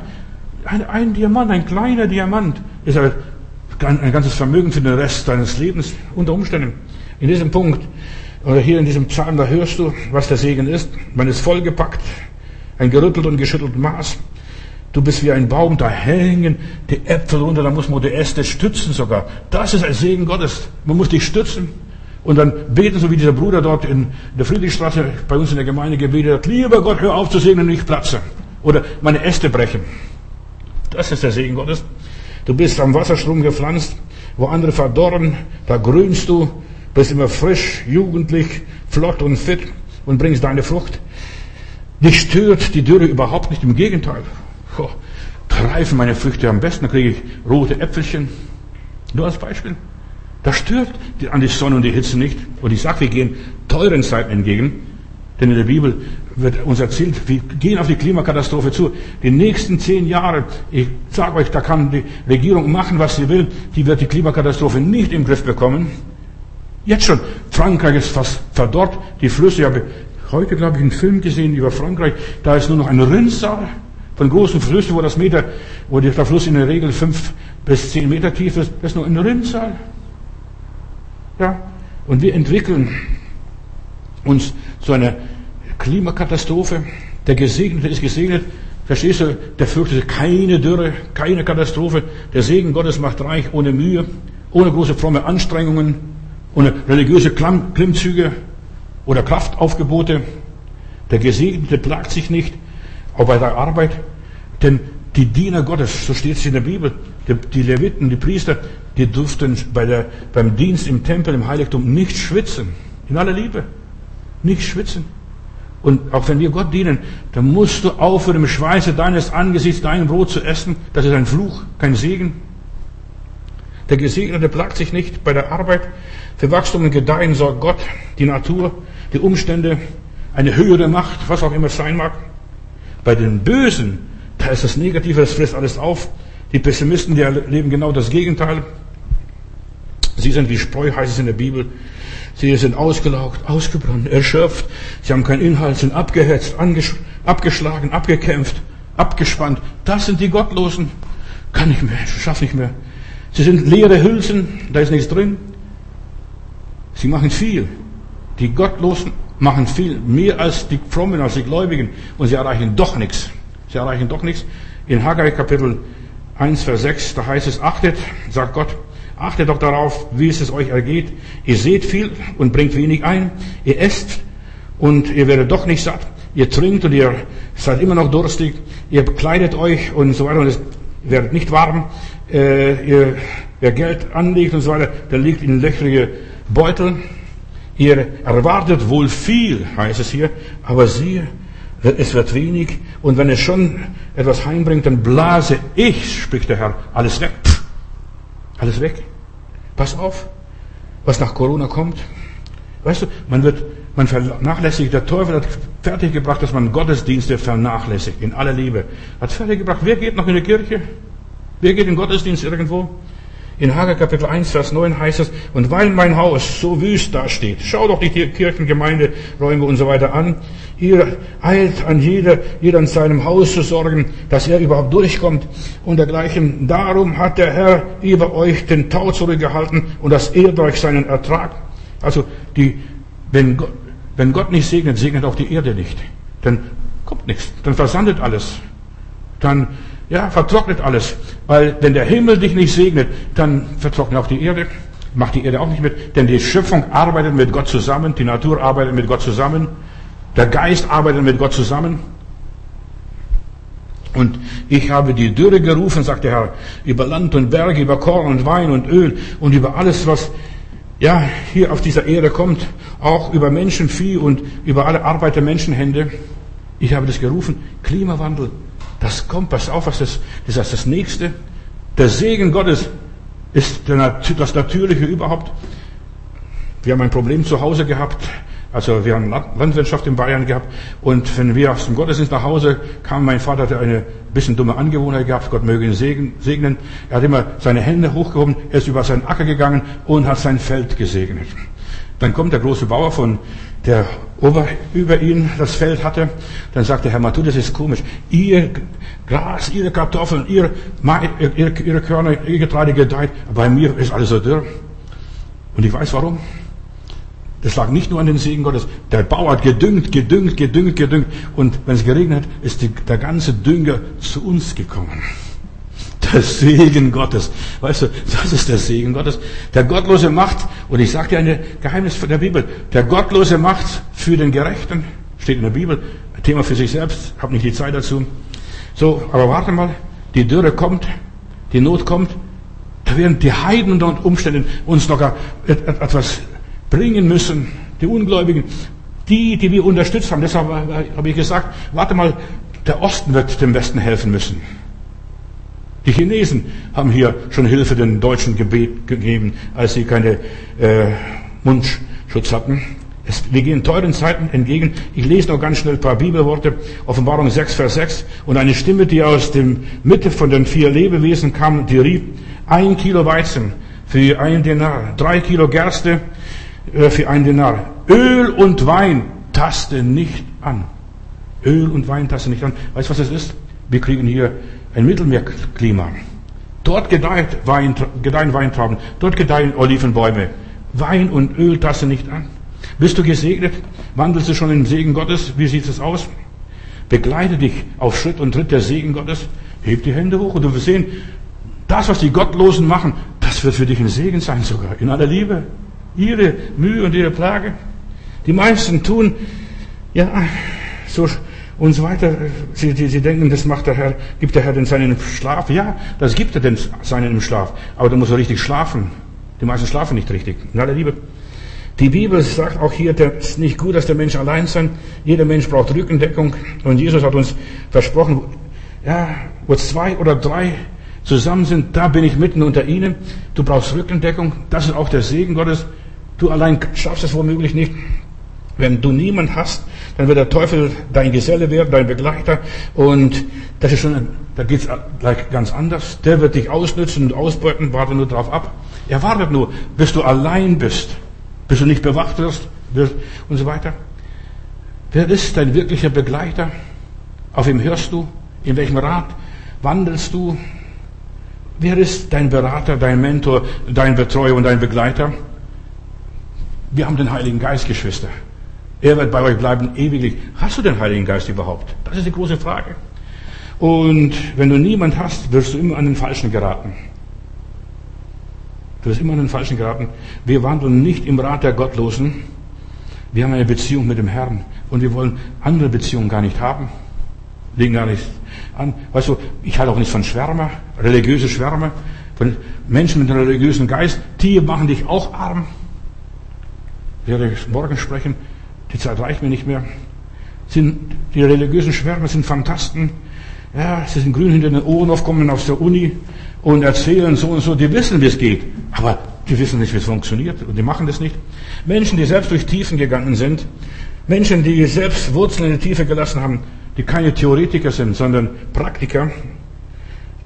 ein, ein Diamant, ein kleiner Diamant, ist ein ganzes Vermögen für den Rest deines Lebens unter Umständen. In diesem Punkt, oder hier in diesem Psalm, da hörst du, was der Segen ist. Man ist vollgepackt, ein gerüttelt und geschüttelt Maß. Du bist wie ein Baum, da hängen die Äpfel runter, da muss man die Äste stützen sogar. Das ist ein Segen Gottes. Man muss dich stützen. Und dann beten, so wie dieser Bruder dort in der Friedrichstraße bei uns in der Gemeinde gebetet hat, lieber Gott, hör auf zu segnen und ich platze. Oder meine Äste brechen. Das ist der Segen Gottes. Du bist am Wasserstrom gepflanzt, wo andere verdorren, da grünst du, bist immer frisch, jugendlich, flott und fit und bringst deine Frucht. Dich stört die Dürre überhaupt nicht, im Gegenteil. Oh, reifen meine Früchte am besten, dann kriege ich rote Äpfelchen. Nur als Beispiel. Das stört an die Sonne und die Hitze nicht. Und ich sage, wir gehen teuren Zeiten entgegen. Denn in der Bibel wird uns erzählt, wir gehen auf die Klimakatastrophe zu. Die nächsten zehn Jahre, ich sage euch, da kann die Regierung machen, was sie will, die wird die Klimakatastrophe nicht im Griff bekommen. Jetzt schon. Frankreich ist fast verdorrt. Die Flüsse, ich habe heute, glaube ich, einen Film gesehen über Frankreich. Da ist nur noch ein Rinnsal von großen Flüssen, wo das Meter, wo der Fluss in der Regel fünf bis zehn Meter tief ist. Das ist nur ein Rinnsal. Ja. Und wir entwickeln uns zu einer Klimakatastrophe. Der Gesegnete ist gesegnet. Verstehst du? Der fürchtet keine Dürre, keine Katastrophe. Der Segen Gottes macht reich ohne Mühe, ohne große fromme Anstrengungen, ohne religiöse Klimmzüge oder Kraftaufgebote. Der Gesegnete plagt sich nicht, auch bei der Arbeit, denn die Diener Gottes, so steht es in der Bibel, die, die Leviten, die Priester, die durften bei der, beim Dienst im Tempel, im Heiligtum nicht schwitzen. In aller Liebe. Nicht schwitzen. Und auch wenn wir Gott dienen, dann musst du aufhören, im Schweiße deines Angesichts dein Brot zu essen. Das ist ein Fluch, kein Segen. Der Gesegnete plagt sich nicht bei der Arbeit. Für Wachstum und Gedeihen sorgt Gott, die Natur, die Umstände, eine höhere Macht, was auch immer es sein mag. Bei den Bösen, da ist das Negative, das frisst alles auf. Die Pessimisten, die erleben genau das Gegenteil. Sie sind wie Spreu, heißt es in der Bibel. Sie sind ausgelaugt, ausgebrannt, erschöpft. Sie haben keinen Inhalt, sind abgehetzt, abgeschlagen, abgekämpft, abgespannt. Das sind die Gottlosen. Kann nicht mehr, schaff nicht mehr. Sie sind leere Hülsen, da ist nichts drin. Sie machen viel. Die Gottlosen machen viel, mehr als die Frommen, als die Gläubigen. Und sie erreichen doch nichts. Sie erreichen doch nichts. In Haggai Kapitel 1, Vers 6, da heißt es, achtet, sagt Gott, achtet doch darauf, wie es euch ergeht. Ihr seht viel und bringt wenig ein. Ihr esst und ihr werdet doch nicht satt. Ihr trinkt und ihr seid immer noch durstig. Ihr kleidet euch und so weiter und es werdet nicht warm. Äh, ihr, wer Geld anlegt und so weiter, der liegt in löchrige Beutel. Ihr erwartet wohl viel, heißt es hier, aber siehe, es wird wenig. Und wenn es schon etwas heimbringt, dann blase ich, spricht der Herr, alles weg. Alles weg. Pass auf, was nach Corona kommt. Weißt du, man wird, man vernachlässigt, der Teufel hat fertiggebracht, dass man Gottesdienste vernachlässigt, in aller Liebe. Hat fertiggebracht, wer geht noch in die Kirche? Wer geht in Gottesdienst irgendwo? In Hager Kapitel 1, Vers 9 heißt es, und weil mein Haus so wüst dasteht, schau doch die Kirchengemeinde, Räume und so weiter an. Ihr eilt an jeder, jeder an seinem Haus zu sorgen, dass er überhaupt durchkommt und dergleichen. Darum hat der Herr über euch den Tau zurückgehalten und das ehrt euch seinen Ertrag. Also, die, wenn Gott, wenn Gott nicht segnet, segnet auch die Erde nicht. Dann kommt nichts. Dann versandet alles. Dann ja, vertrocknet alles. Weil wenn der Himmel dich nicht segnet, dann vertrocknet auch die Erde. Macht die Erde auch nicht mit. Denn die Schöpfung arbeitet mit Gott zusammen. Die Natur arbeitet mit Gott zusammen. Der Geist arbeitet mit Gott zusammen. Und ich habe die Dürre gerufen, sagt der Herr, über Land und Berge, über Korn und Wein und Öl und über alles, was ja hier auf dieser Erde kommt, auch über Menschen, Vieh und über alle Arbeit der Menschenhände. Ich habe das gerufen. Klimawandel, das kommt, pass auf, was das, das ist das Nächste. Der Segen Gottes ist das Natürliche überhaupt. Wir haben ein Problem zu Hause gehabt. Also wir haben Landwirtschaft in Bayern gehabt und wenn wir aus dem Gottesdienst nach Hause kamen, mein Vater hatte eine bisschen dumme Angewohnheit gehabt, Gott möge ihn segnen. Er hat immer seine Hände hochgehoben, er ist über seinen Acker gegangen und hat sein Feld gesegnet. Dann kommt der große Bauer von der Ober, über ihn das Feld hatte, dann sagte Herr Matu, das ist komisch. Ihr Gras, ihre Kartoffeln, ihr, ihre, ihre Körner, ihr Getreide gedeiht, bei mir ist alles so dürr. Und ich weiß warum. Das lag nicht nur an den Segen Gottes. Der Bauer hat gedüngt, gedüngt, gedüngt, gedüngt. Und wenn es geregnet hat, ist die, der ganze Dünger zu uns gekommen. Der Segen Gottes. Weißt du, das ist der Segen Gottes. Der Gottlose macht, und ich sage dir ein Geheimnis von der Bibel, der Gottlose macht für den Gerechten, steht in der Bibel, Thema für sich selbst, habe nicht die Zeit dazu. So, aber warte mal, die Dürre kommt, die Not kommt, da werden die Heiden unter Umständen uns noch etwas bringen müssen, die Ungläubigen, die, die wir unterstützt haben. Deshalb habe ich gesagt, warte mal, der Osten wird dem Westen helfen müssen. Die Chinesen haben hier schon Hilfe den Deutschen gegeben, als sie keine äh, Mundschutz hatten. Es, wir gehen teuren Zeiten entgegen. Ich lese noch ganz schnell ein paar Bibelworte. Offenbarung 6, Vers 6. Und eine Stimme, die aus dem Mitte von den vier Lebewesen kam, die rief, ein Kilo Weizen für ein Denar, drei Kilo Gerste äh, für ein Denar. Öl und Wein taste nicht an. Öl und Wein taste nicht an. Weißt du, was das ist? Wir kriegen hier ein Mittelmeerklima. Dort gedeiht Wein, gedeihen Weintrauben, dort gedeihen Olivenbäume. Wein und Öl tasse nicht an. Bist du gesegnet? Wandelst du schon im Segen Gottes? Wie sieht es aus? Begleite dich auf Schritt und Tritt der Segen Gottes. Heb die Hände hoch und du wirst sehen, das, was die Gottlosen machen, das wird für dich ein Segen sein sogar. In aller Liebe. Ihre Mühe und ihre Plage. Die meisten tun, ja, so und so weiter. Sie, sie, sie denken, das macht der Herr, gibt der Herr denn seinen Schlaf? Ja, das gibt er denn seinen Schlaf. Aber da muss er richtig schlafen. Die meisten schlafen nicht richtig. In aller Liebe. Die Bibel sagt auch hier, es ist nicht gut, dass der Mensch allein sein. Jeder Mensch braucht Rückendeckung. Und Jesus hat uns versprochen, ja, wo zwei oder drei zusammen sind, da bin ich mitten unter ihnen. Du brauchst Rückendeckung. Das ist auch der Segen Gottes. Du allein schaffst es womöglich nicht. Wenn du niemand hast, dann wird der Teufel dein Geselle werden, dein Begleiter. Und das ist schon, da geht's gleich ganz anders. Der wird dich ausnützen und ausbeuten, warte nur drauf ab. Er wartet nur, bis du allein bist, bis du nicht bewacht wirst und so weiter. Wer ist dein wirklicher Begleiter? Auf wem hörst du? In welchem Rat wandelst du? Wer ist dein Berater, dein Mentor, dein Betreuer und dein Begleiter? Wir haben den Heiligen Geist, Geschwister. Er wird bei euch bleiben ewiglich. Hast du den Heiligen Geist überhaupt? Das ist die große Frage. Und wenn du niemand hast, wirst du immer an den Falschen geraten. Du wirst immer an den Falschen geraten. Wir wandeln nicht im Rat der Gottlosen. Wir haben eine Beziehung mit dem Herrn. Und wir wollen andere Beziehungen gar nicht haben. Liegen gar nicht an. Weißt du, ich halte auch nicht von Schwärmer, religiöse Schwärmer, von Menschen mit einem religiösen Geist. Die machen dich auch arm. Ich werde morgen sprechen die Zeit reicht mir nicht mehr. Sind, die religiösen Schwärmer sind Fantasten. Ja, sie sind grün hinter den Ohren aufkommen aus der Uni und erzählen so und so. Die wissen, wie es geht. Aber die wissen nicht, wie es funktioniert. Und die machen das nicht. Menschen, die selbst durch Tiefen gegangen sind. Menschen, die selbst Wurzeln in die Tiefe gelassen haben. Die keine Theoretiker sind, sondern Praktiker.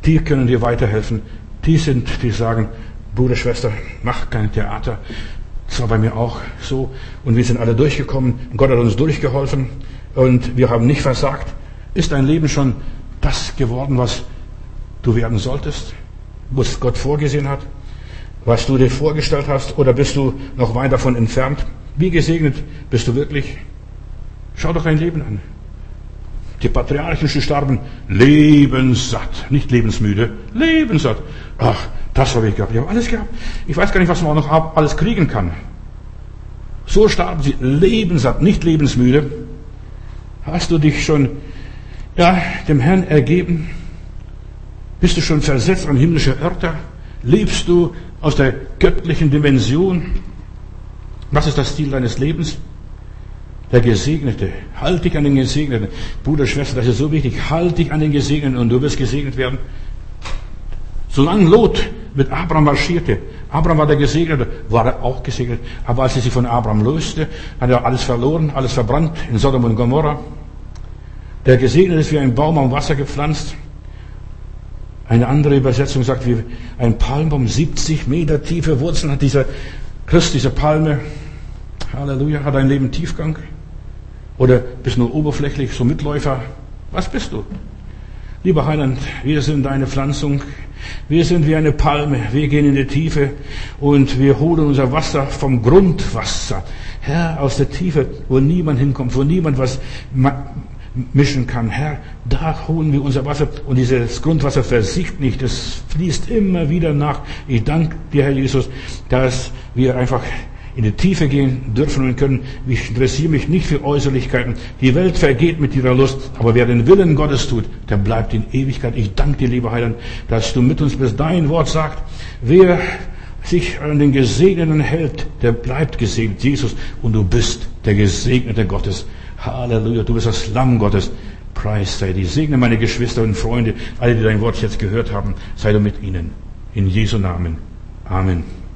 Die können dir weiterhelfen. Die sind, die sagen, Bruder, Schwester, mach kein Theater. Das war bei mir auch so. Und wir sind alle durchgekommen. Gott hat uns durchgeholfen. Und wir haben nicht versagt. Ist dein Leben schon das geworden, was du werden solltest? Was Gott vorgesehen hat? Was du dir vorgestellt hast? Oder bist du noch weit davon entfernt? Wie gesegnet bist du wirklich? Schau doch dein Leben an. Die Patriarchen starben lebenssatt, nicht lebensmüde, lebenssatt. Ach, das habe ich gehabt. Ich habe alles gehabt. Ich weiß gar nicht, was man noch alles kriegen kann. So starben sie lebenssatt, nicht lebensmüde. Hast du dich schon ja, dem Herrn ergeben? Bist du schon versetzt an himmlische Örter? Lebst du aus der göttlichen Dimension? Was ist das Ziel deines Lebens? Der Gesegnete. Halt dich an den Gesegneten. Bruder, Schwester, das ist so wichtig. Halt dich an den Gesegneten und du wirst gesegnet werden. Solange Lot mit Abraham marschierte, Abraham war der Gesegnete, war er auch gesegnet. Aber als er sich von Abraham löste, hat er alles verloren, alles verbrannt in Sodom und Gomorra. Der Gesegnete ist wie ein Baum am Wasser gepflanzt. Eine andere Übersetzung sagt, wie ein Palmbaum, 70 Meter tiefe Wurzeln hat dieser Christ, diese Palme. Halleluja, hat ein Leben Tiefgang? Oder bist du nur oberflächlich, so Mitläufer? Was bist du? Lieber Heiland, wir sind deine Pflanzung. Wir sind wie eine Palme. Wir gehen in die Tiefe und wir holen unser Wasser vom Grundwasser. Herr, aus der Tiefe, wo niemand hinkommt, wo niemand was mischen kann. Herr, da holen wir unser Wasser und dieses Grundwasser versiegt nicht. Es fließt immer wieder nach. Ich danke dir, Herr Jesus, dass wir einfach in die Tiefe gehen dürfen und können. Ich interessiere mich nicht für Äußerlichkeiten. Die Welt vergeht mit ihrer Lust, aber wer den Willen Gottes tut, der bleibt in Ewigkeit. Ich danke dir, lieber Heiland, dass du mit uns bist. Dein Wort sagt, wer sich an den Gesegneten hält, der bleibt gesegnet, Jesus, und du bist der Gesegnete Gottes. Halleluja, du bist das Lamm Gottes. Preis sei dir. Segne meine Geschwister und Freunde, alle, die dein Wort jetzt gehört haben, sei du mit ihnen. In Jesu Namen. Amen.